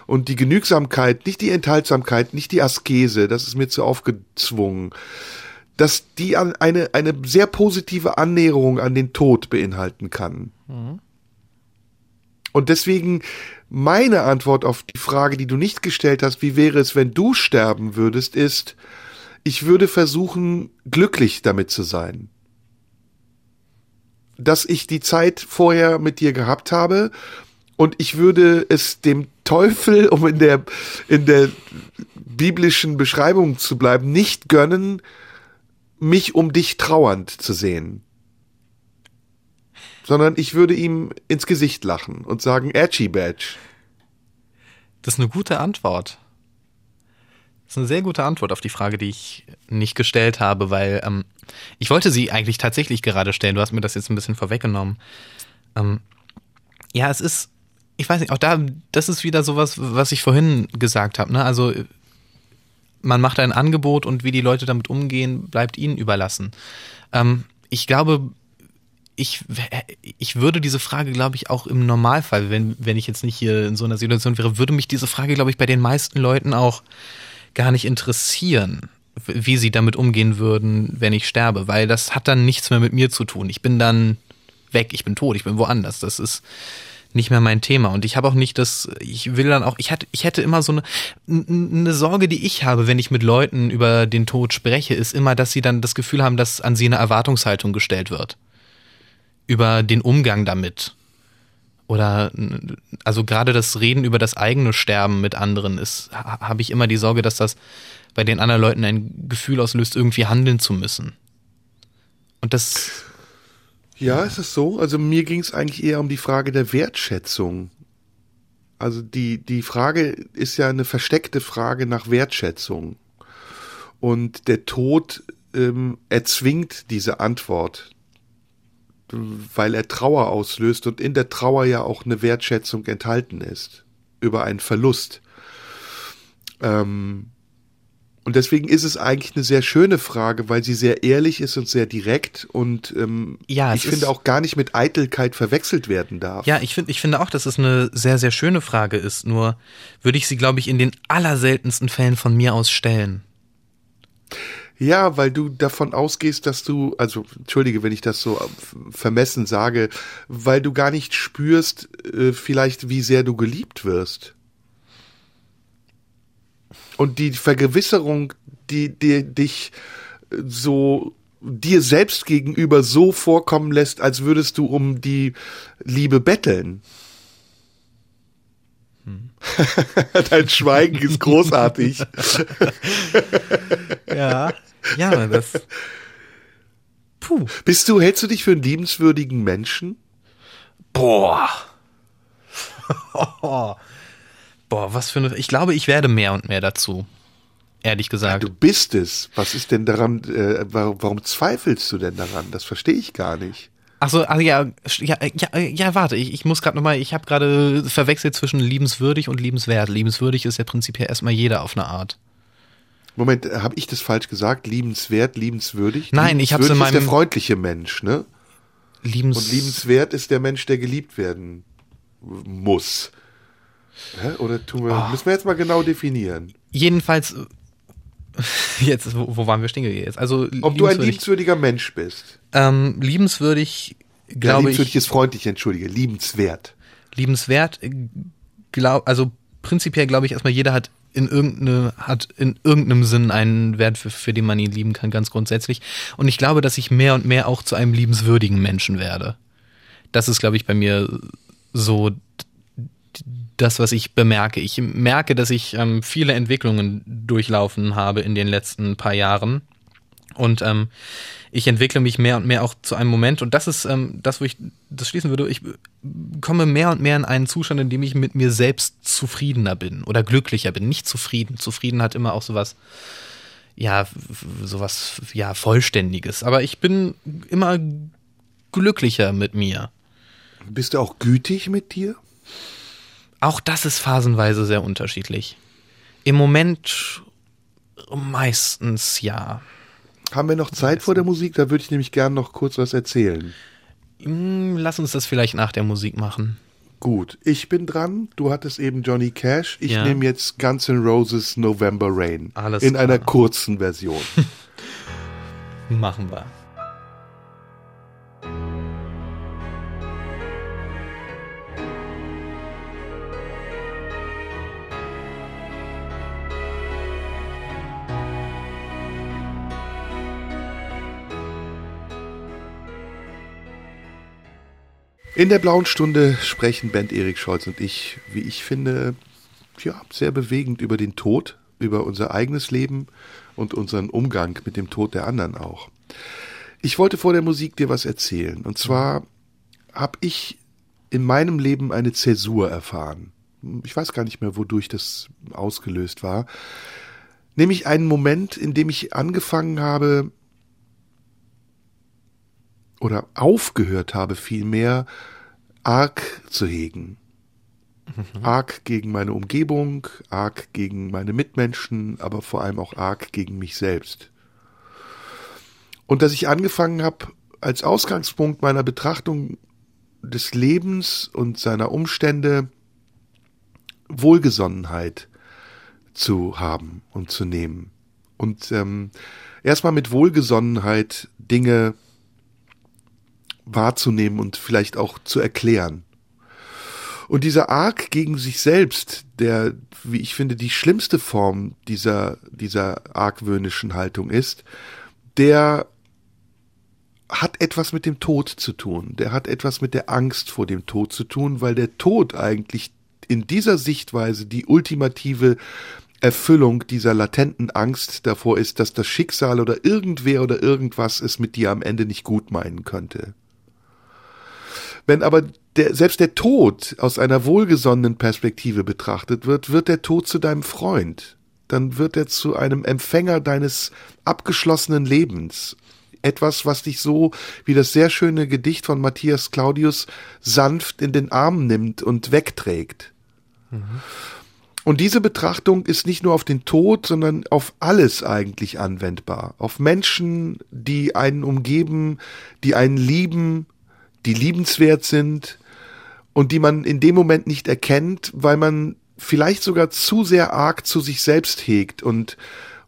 Und die Genügsamkeit, nicht die Enthaltsamkeit, nicht die Askese, das ist mir zu aufgezwungen, dass die an eine, eine sehr positive Annäherung an den Tod beinhalten kann. Und deswegen meine Antwort auf die Frage, die du nicht gestellt hast, wie wäre es, wenn du sterben würdest, ist, ich würde versuchen, glücklich damit zu sein. Dass ich die Zeit vorher mit dir gehabt habe und ich würde es dem Teufel, um in der, in der biblischen Beschreibung zu bleiben, nicht gönnen, mich um dich trauernd zu sehen. Sondern ich würde ihm ins Gesicht lachen und sagen, Edgy Badge. Das ist eine gute Antwort. Das ist eine sehr gute Antwort auf die Frage, die ich nicht gestellt habe, weil ähm, ich wollte sie eigentlich tatsächlich gerade stellen. Du hast mir das jetzt ein bisschen vorweggenommen. Ähm, ja, es ist, ich weiß nicht, auch da, das ist wieder sowas, was ich vorhin gesagt habe. Ne? Also man macht ein Angebot und wie die Leute damit umgehen, bleibt ihnen überlassen. Ähm, ich glaube, ich, ich würde diese Frage, glaube ich, auch im Normalfall, wenn, wenn ich jetzt nicht hier in so einer Situation wäre, würde mich diese Frage, glaube ich, bei den meisten Leuten auch gar nicht interessieren, wie sie damit umgehen würden, wenn ich sterbe, weil das hat dann nichts mehr mit mir zu tun. Ich bin dann weg, ich bin tot, ich bin woanders. Das ist nicht mehr mein Thema. Und ich habe auch nicht das, ich will dann auch, ich hatte, ich hätte immer so eine, eine Sorge, die ich habe, wenn ich mit Leuten über den Tod spreche, ist immer, dass sie dann das Gefühl haben, dass an sie eine Erwartungshaltung gestellt wird. Über den Umgang damit. Oder, also gerade das Reden über das eigene Sterben mit anderen ist, habe ich immer die Sorge, dass das bei den anderen Leuten ein Gefühl auslöst, irgendwie handeln zu müssen. Und das ja, ist es so? Also mir ging es eigentlich eher um die Frage der Wertschätzung. Also die, die Frage ist ja eine versteckte Frage nach Wertschätzung. Und der Tod ähm, erzwingt diese Antwort, weil er Trauer auslöst und in der Trauer ja auch eine Wertschätzung enthalten ist über einen Verlust. Ähm, und deswegen ist es eigentlich eine sehr schöne Frage, weil sie sehr ehrlich ist und sehr direkt und ähm, ja, ich finde auch gar nicht mit Eitelkeit verwechselt werden darf. Ja, ich finde, ich finde auch, dass es eine sehr, sehr schöne Frage ist. Nur würde ich sie, glaube ich, in den allerseltensten Fällen von mir aus stellen. Ja, weil du davon ausgehst, dass du, also entschuldige, wenn ich das so vermessen sage, weil du gar nicht spürst, äh, vielleicht wie sehr du geliebt wirst. Und die Vergewisserung, die, die dich so dir selbst gegenüber so vorkommen lässt, als würdest du um die Liebe betteln. Dein Schweigen ist großartig. ja, ja, das. Puh. Bist du, hältst du dich für einen liebenswürdigen Menschen? Boah. Boah, was für eine. Ich glaube, ich werde mehr und mehr dazu. Ehrlich gesagt. Ja, du bist es. Was ist denn daran, äh, warum, warum zweifelst du denn daran? Das verstehe ich gar nicht. Achso, also ja, ja, ja, ja, warte, ich, ich muss gerade nochmal, ich habe gerade verwechselt zwischen liebenswürdig und liebenswert. Liebenswürdig ist ja prinzipiell erstmal jeder auf eine Art. Moment, habe ich das falsch gesagt? Liebenswert, liebenswürdig? Nein, ich habe es in meinem... ist der freundliche Mensch, ne? Liebens... Und liebenswert ist der Mensch, der geliebt werden muss. Hä? Oder tun wir, oh. müssen wir jetzt mal genau definieren? Jedenfalls, jetzt, wo, wo waren wir stehen jetzt? Also, Ob du ein liebenswürdiger Mensch bist. Ähm, liebenswürdig, glaube ja, liebenswürdig ich. ist freundlich, entschuldige. Liebenswert. Liebenswert, glaub, also prinzipiell glaube ich erstmal, jeder hat in irgendeine, hat in irgendeinem Sinn einen Wert, für, für den man ihn lieben kann, ganz grundsätzlich. Und ich glaube, dass ich mehr und mehr auch zu einem liebenswürdigen Menschen werde. Das ist, glaube ich, bei mir so das, was ich bemerke. Ich merke, dass ich ähm, viele Entwicklungen durchlaufen habe in den letzten paar Jahren. Und ähm, ich entwickle mich mehr und mehr auch zu einem Moment. Und das ist ähm, das, wo ich das schließen würde. Ich komme mehr und mehr in einen Zustand, in dem ich mit mir selbst zufriedener bin oder glücklicher bin. Nicht zufrieden. Zufrieden hat immer auch sowas, ja, sowas, ja, Vollständiges. Aber ich bin immer glücklicher mit mir. Bist du auch gütig mit dir? Auch das ist phasenweise sehr unterschiedlich. Im Moment meistens ja. Haben wir noch Zeit vor der Musik? Da würde ich nämlich gern noch kurz was erzählen. Hm, lass uns das vielleicht nach der Musik machen. Gut, ich bin dran. Du hattest eben Johnny Cash. Ich ja. nehme jetzt Guns N' Roses November Rain. Alles in klar. einer kurzen Version. machen wir. In der blauen Stunde sprechen Band Erik Scholz und ich, wie ich finde, ja, sehr bewegend über den Tod, über unser eigenes Leben und unseren Umgang mit dem Tod der anderen auch. Ich wollte vor der Musik dir was erzählen. Und zwar habe ich in meinem Leben eine Zäsur erfahren. ich weiß gar nicht mehr, wodurch das ausgelöst war, nämlich einen Moment, in dem ich angefangen habe oder aufgehört habe vielmehr, arg zu hegen. Mhm. Arg gegen meine Umgebung, arg gegen meine Mitmenschen, aber vor allem auch arg gegen mich selbst. Und dass ich angefangen habe, als Ausgangspunkt meiner Betrachtung des Lebens und seiner Umstände Wohlgesonnenheit zu haben und zu nehmen. Und ähm, erstmal mit Wohlgesonnenheit Dinge wahrzunehmen und vielleicht auch zu erklären. Und dieser Arg gegen sich selbst, der, wie ich finde, die schlimmste Form dieser, dieser argwöhnischen Haltung ist, der hat etwas mit dem Tod zu tun. Der hat etwas mit der Angst vor dem Tod zu tun, weil der Tod eigentlich in dieser Sichtweise die ultimative Erfüllung dieser latenten Angst davor ist, dass das Schicksal oder irgendwer oder irgendwas es mit dir am Ende nicht gut meinen könnte. Wenn aber der, selbst der Tod aus einer wohlgesonnenen Perspektive betrachtet wird, wird der Tod zu deinem Freund. Dann wird er zu einem Empfänger deines abgeschlossenen Lebens etwas, was dich so, wie das sehr schöne Gedicht von Matthias Claudius, sanft in den Arm nimmt und wegträgt. Mhm. Und diese Betrachtung ist nicht nur auf den Tod, sondern auf alles eigentlich anwendbar. Auf Menschen, die einen umgeben, die einen lieben, die liebenswert sind und die man in dem Moment nicht erkennt, weil man vielleicht sogar zu sehr arg zu sich selbst hegt und,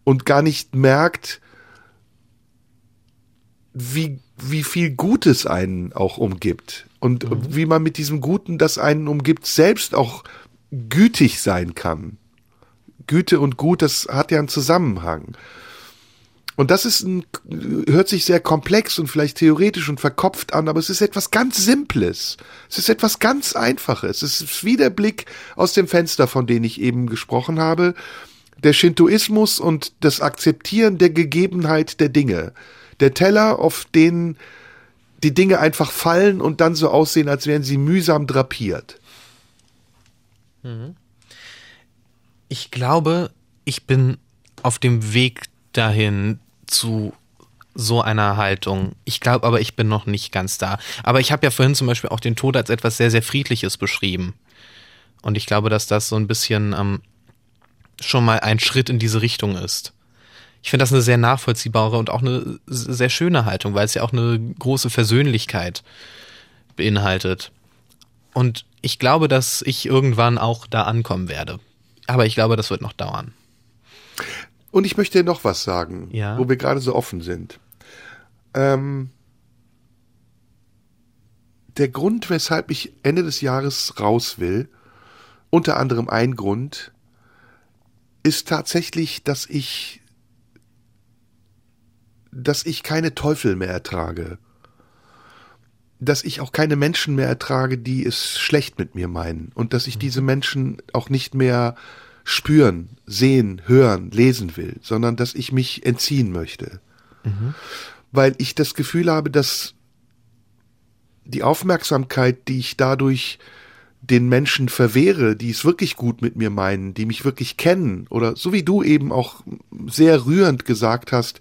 und gar nicht merkt, wie, wie viel Gutes einen auch umgibt und mhm. wie man mit diesem Guten, das einen umgibt, selbst auch gütig sein kann. Güte und Gut, das hat ja einen Zusammenhang. Und das ist ein, hört sich sehr komplex und vielleicht theoretisch und verkopft an, aber es ist etwas ganz Simples. Es ist etwas ganz Einfaches. Es ist wie der Blick aus dem Fenster, von dem ich eben gesprochen habe. Der Shintoismus und das Akzeptieren der Gegebenheit der Dinge der Teller, auf den die Dinge einfach fallen und dann so aussehen, als wären sie mühsam drapiert. Mhm. Ich glaube, ich bin auf dem Weg dahin zu so einer Haltung. Ich glaube aber, ich bin noch nicht ganz da. Aber ich habe ja vorhin zum Beispiel auch den Tod als etwas sehr, sehr Friedliches beschrieben. Und ich glaube, dass das so ein bisschen ähm, schon mal ein Schritt in diese Richtung ist ich finde das eine sehr nachvollziehbare und auch eine sehr schöne Haltung, weil es ja auch eine große Versöhnlichkeit beinhaltet. Und ich glaube, dass ich irgendwann auch da ankommen werde. Aber ich glaube, das wird noch dauern. Und ich möchte dir noch was sagen, ja? wo wir gerade so offen sind. Ähm, der Grund, weshalb ich Ende des Jahres raus will, unter anderem ein Grund, ist tatsächlich, dass ich dass ich keine Teufel mehr ertrage. Dass ich auch keine Menschen mehr ertrage, die es schlecht mit mir meinen. Und dass ich mhm. diese Menschen auch nicht mehr spüren, sehen, hören, lesen will, sondern dass ich mich entziehen möchte. Mhm. Weil ich das Gefühl habe, dass die Aufmerksamkeit, die ich dadurch den Menschen verwehre, die es wirklich gut mit mir meinen, die mich wirklich kennen, oder so wie du eben auch sehr rührend gesagt hast,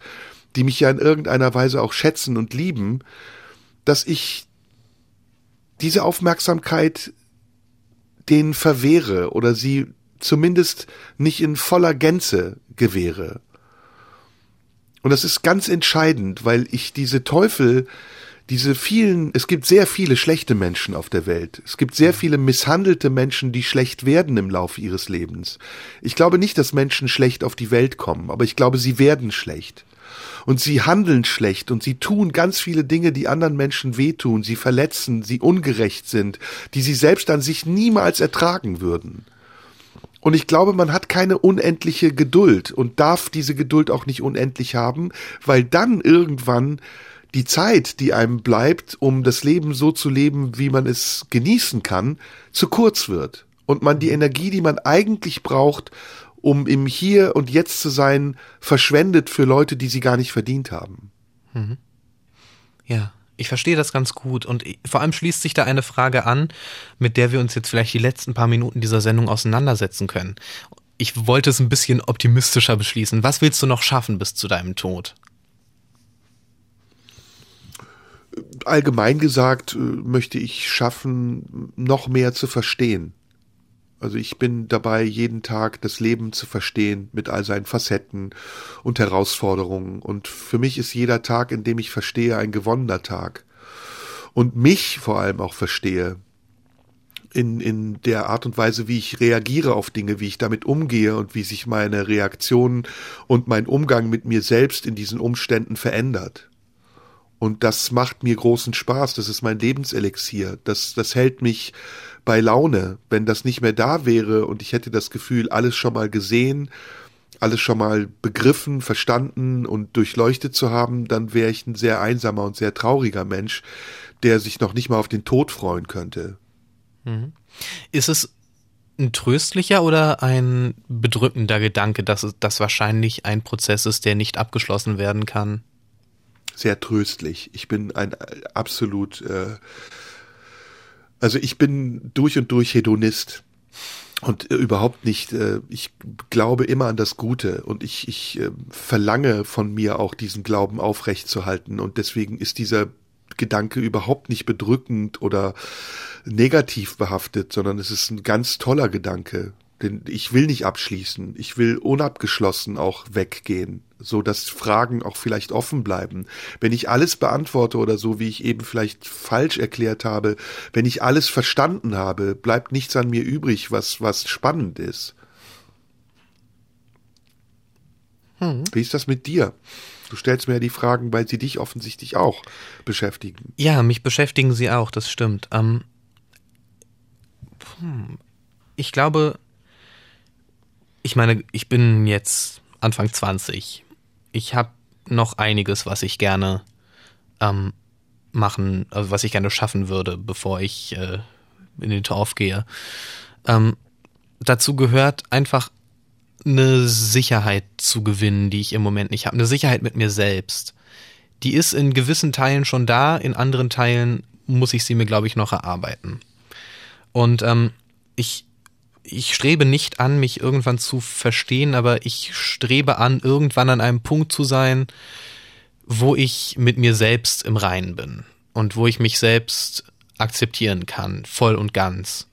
die mich ja in irgendeiner Weise auch schätzen und lieben, dass ich diese Aufmerksamkeit denen verwehre oder sie zumindest nicht in voller Gänze gewähre. Und das ist ganz entscheidend, weil ich diese Teufel, diese vielen, es gibt sehr viele schlechte Menschen auf der Welt. Es gibt sehr viele misshandelte Menschen, die schlecht werden im Laufe ihres Lebens. Ich glaube nicht, dass Menschen schlecht auf die Welt kommen, aber ich glaube, sie werden schlecht und sie handeln schlecht und sie tun ganz viele Dinge, die anderen Menschen wehtun, sie verletzen, sie ungerecht sind, die sie selbst an sich niemals ertragen würden. Und ich glaube, man hat keine unendliche Geduld und darf diese Geduld auch nicht unendlich haben, weil dann irgendwann die Zeit, die einem bleibt, um das Leben so zu leben, wie man es genießen kann, zu kurz wird und man die Energie, die man eigentlich braucht, um im Hier und Jetzt zu sein, verschwendet für Leute, die sie gar nicht verdient haben. Mhm. Ja, ich verstehe das ganz gut und vor allem schließt sich da eine Frage an, mit der wir uns jetzt vielleicht die letzten paar Minuten dieser Sendung auseinandersetzen können. Ich wollte es ein bisschen optimistischer beschließen. Was willst du noch schaffen bis zu deinem Tod? Allgemein gesagt äh, möchte ich schaffen, noch mehr zu verstehen. Also ich bin dabei, jeden Tag das Leben zu verstehen mit all seinen Facetten und Herausforderungen. Und für mich ist jeder Tag, in dem ich verstehe, ein gewonnener Tag. Und mich vor allem auch verstehe. In, in der Art und Weise, wie ich reagiere auf Dinge, wie ich damit umgehe und wie sich meine Reaktionen und mein Umgang mit mir selbst in diesen Umständen verändert. Und das macht mir großen Spaß. Das ist mein Lebenselixier. Das, das hält mich bei Laune. Wenn das nicht mehr da wäre und ich hätte das Gefühl, alles schon mal gesehen, alles schon mal begriffen, verstanden und durchleuchtet zu haben, dann wäre ich ein sehr einsamer und sehr trauriger Mensch, der sich noch nicht mal auf den Tod freuen könnte. Mhm. Ist es ein tröstlicher oder ein bedrückender Gedanke, dass das wahrscheinlich ein Prozess ist, der nicht abgeschlossen werden kann? Sehr tröstlich. Ich bin ein absolut äh, also ich bin durch und durch Hedonist und äh, überhaupt nicht, äh, ich glaube immer an das Gute und ich, ich äh, verlange von mir auch diesen Glauben aufrechtzuerhalten und deswegen ist dieser Gedanke überhaupt nicht bedrückend oder negativ behaftet, sondern es ist ein ganz toller Gedanke. Denn ich will nicht abschließen. Ich will unabgeschlossen auch weggehen, so dass Fragen auch vielleicht offen bleiben. Wenn ich alles beantworte oder so, wie ich eben vielleicht falsch erklärt habe, wenn ich alles verstanden habe, bleibt nichts an mir übrig, was, was spannend ist. Hm. Wie ist das mit dir? Du stellst mir ja die Fragen, weil sie dich offensichtlich auch beschäftigen. Ja, mich beschäftigen sie auch, das stimmt. Ähm, hm, ich glaube, ich meine, ich bin jetzt Anfang 20. Ich habe noch einiges, was ich gerne ähm, machen, also was ich gerne schaffen würde, bevor ich äh, in den Torf gehe. Ähm, dazu gehört einfach eine Sicherheit zu gewinnen, die ich im Moment nicht habe. Eine Sicherheit mit mir selbst. Die ist in gewissen Teilen schon da, in anderen Teilen muss ich sie mir, glaube ich, noch erarbeiten. Und ähm, ich ich strebe nicht an, mich irgendwann zu verstehen, aber ich strebe an, irgendwann an einem Punkt zu sein, wo ich mit mir selbst im Reinen bin und wo ich mich selbst akzeptieren kann, voll und ganz.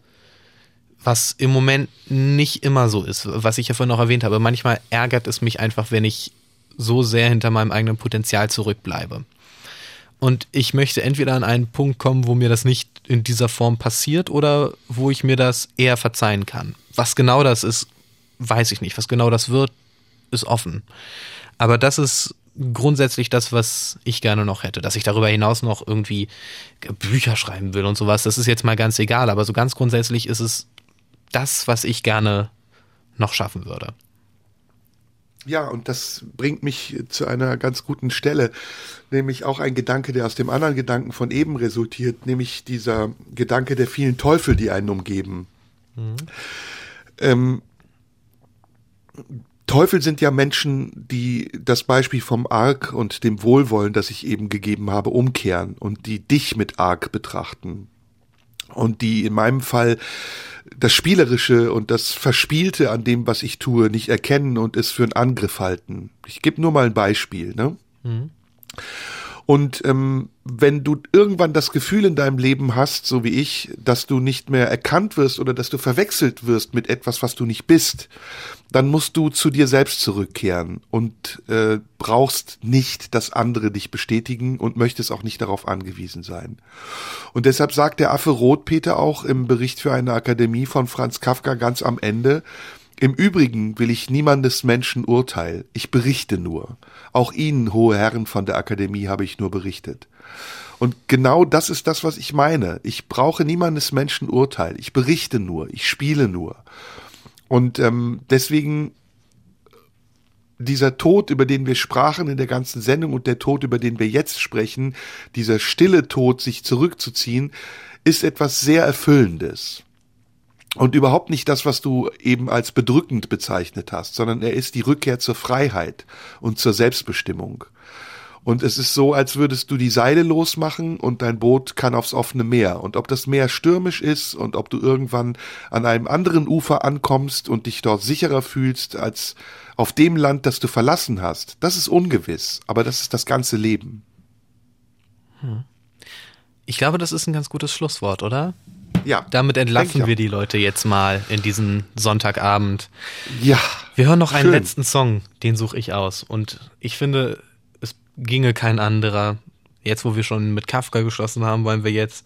Was im Moment nicht immer so ist, was ich ja vorhin noch erwähnt habe. Manchmal ärgert es mich einfach, wenn ich so sehr hinter meinem eigenen Potenzial zurückbleibe. Und ich möchte entweder an einen Punkt kommen, wo mir das nicht in dieser Form passiert oder wo ich mir das eher verzeihen kann. Was genau das ist, weiß ich nicht. Was genau das wird, ist offen. Aber das ist grundsätzlich das, was ich gerne noch hätte. Dass ich darüber hinaus noch irgendwie Bücher schreiben will und sowas, das ist jetzt mal ganz egal. Aber so ganz grundsätzlich ist es das, was ich gerne noch schaffen würde. Ja, und das bringt mich zu einer ganz guten Stelle, nämlich auch ein Gedanke, der aus dem anderen Gedanken von eben resultiert, nämlich dieser Gedanke der vielen Teufel, die einen umgeben. Mhm. Ähm, Teufel sind ja Menschen, die das Beispiel vom Arg und dem Wohlwollen, das ich eben gegeben habe, umkehren und die dich mit Arg betrachten. Und die in meinem Fall das Spielerische und das Verspielte an dem, was ich tue, nicht erkennen und es für einen Angriff halten. Ich gebe nur mal ein Beispiel. Ne? Mhm. Und ähm, wenn du irgendwann das Gefühl in deinem Leben hast, so wie ich, dass du nicht mehr erkannt wirst oder dass du verwechselt wirst mit etwas, was du nicht bist, dann musst du zu dir selbst zurückkehren und äh, brauchst nicht, dass andere dich bestätigen und möchtest auch nicht darauf angewiesen sein. Und deshalb sagt der Affe Rotpeter auch im Bericht für eine Akademie von Franz Kafka ganz am Ende, im Übrigen will ich niemandes Menschen Urteil, ich berichte nur. Auch Ihnen, hohe Herren von der Akademie, habe ich nur berichtet. Und genau das ist das, was ich meine. Ich brauche niemandes Menschen Urteil, ich berichte nur, ich spiele nur. Und ähm, deswegen dieser Tod, über den wir sprachen in der ganzen Sendung und der Tod, über den wir jetzt sprechen, dieser stille Tod, sich zurückzuziehen, ist etwas sehr Erfüllendes und überhaupt nicht das, was du eben als bedrückend bezeichnet hast, sondern er ist die Rückkehr zur Freiheit und zur Selbstbestimmung. Und es ist so, als würdest du die Seile losmachen und dein Boot kann aufs offene Meer. Und ob das Meer stürmisch ist und ob du irgendwann an einem anderen Ufer ankommst und dich dort sicherer fühlst als auf dem Land, das du verlassen hast, das ist ungewiss. Aber das ist das ganze Leben. Ich glaube, das ist ein ganz gutes Schlusswort, oder? Ja. Damit entlassen wir die Leute jetzt mal in diesen Sonntagabend. Ja. Wir hören noch einen Schön. letzten Song, den suche ich aus. Und ich finde, es ginge kein anderer. Jetzt, wo wir schon mit Kafka geschlossen haben, wollen wir jetzt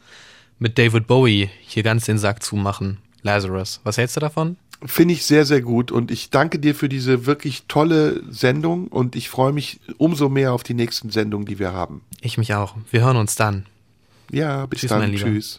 mit David Bowie hier ganz den Sack zumachen. Lazarus. Was hältst du davon? Finde ich sehr, sehr gut und ich danke dir für diese wirklich tolle Sendung und ich freue mich umso mehr auf die nächsten Sendungen, die wir haben. Ich mich auch. Wir hören uns dann. Ja, bis Tschüss, dann. Tschüss.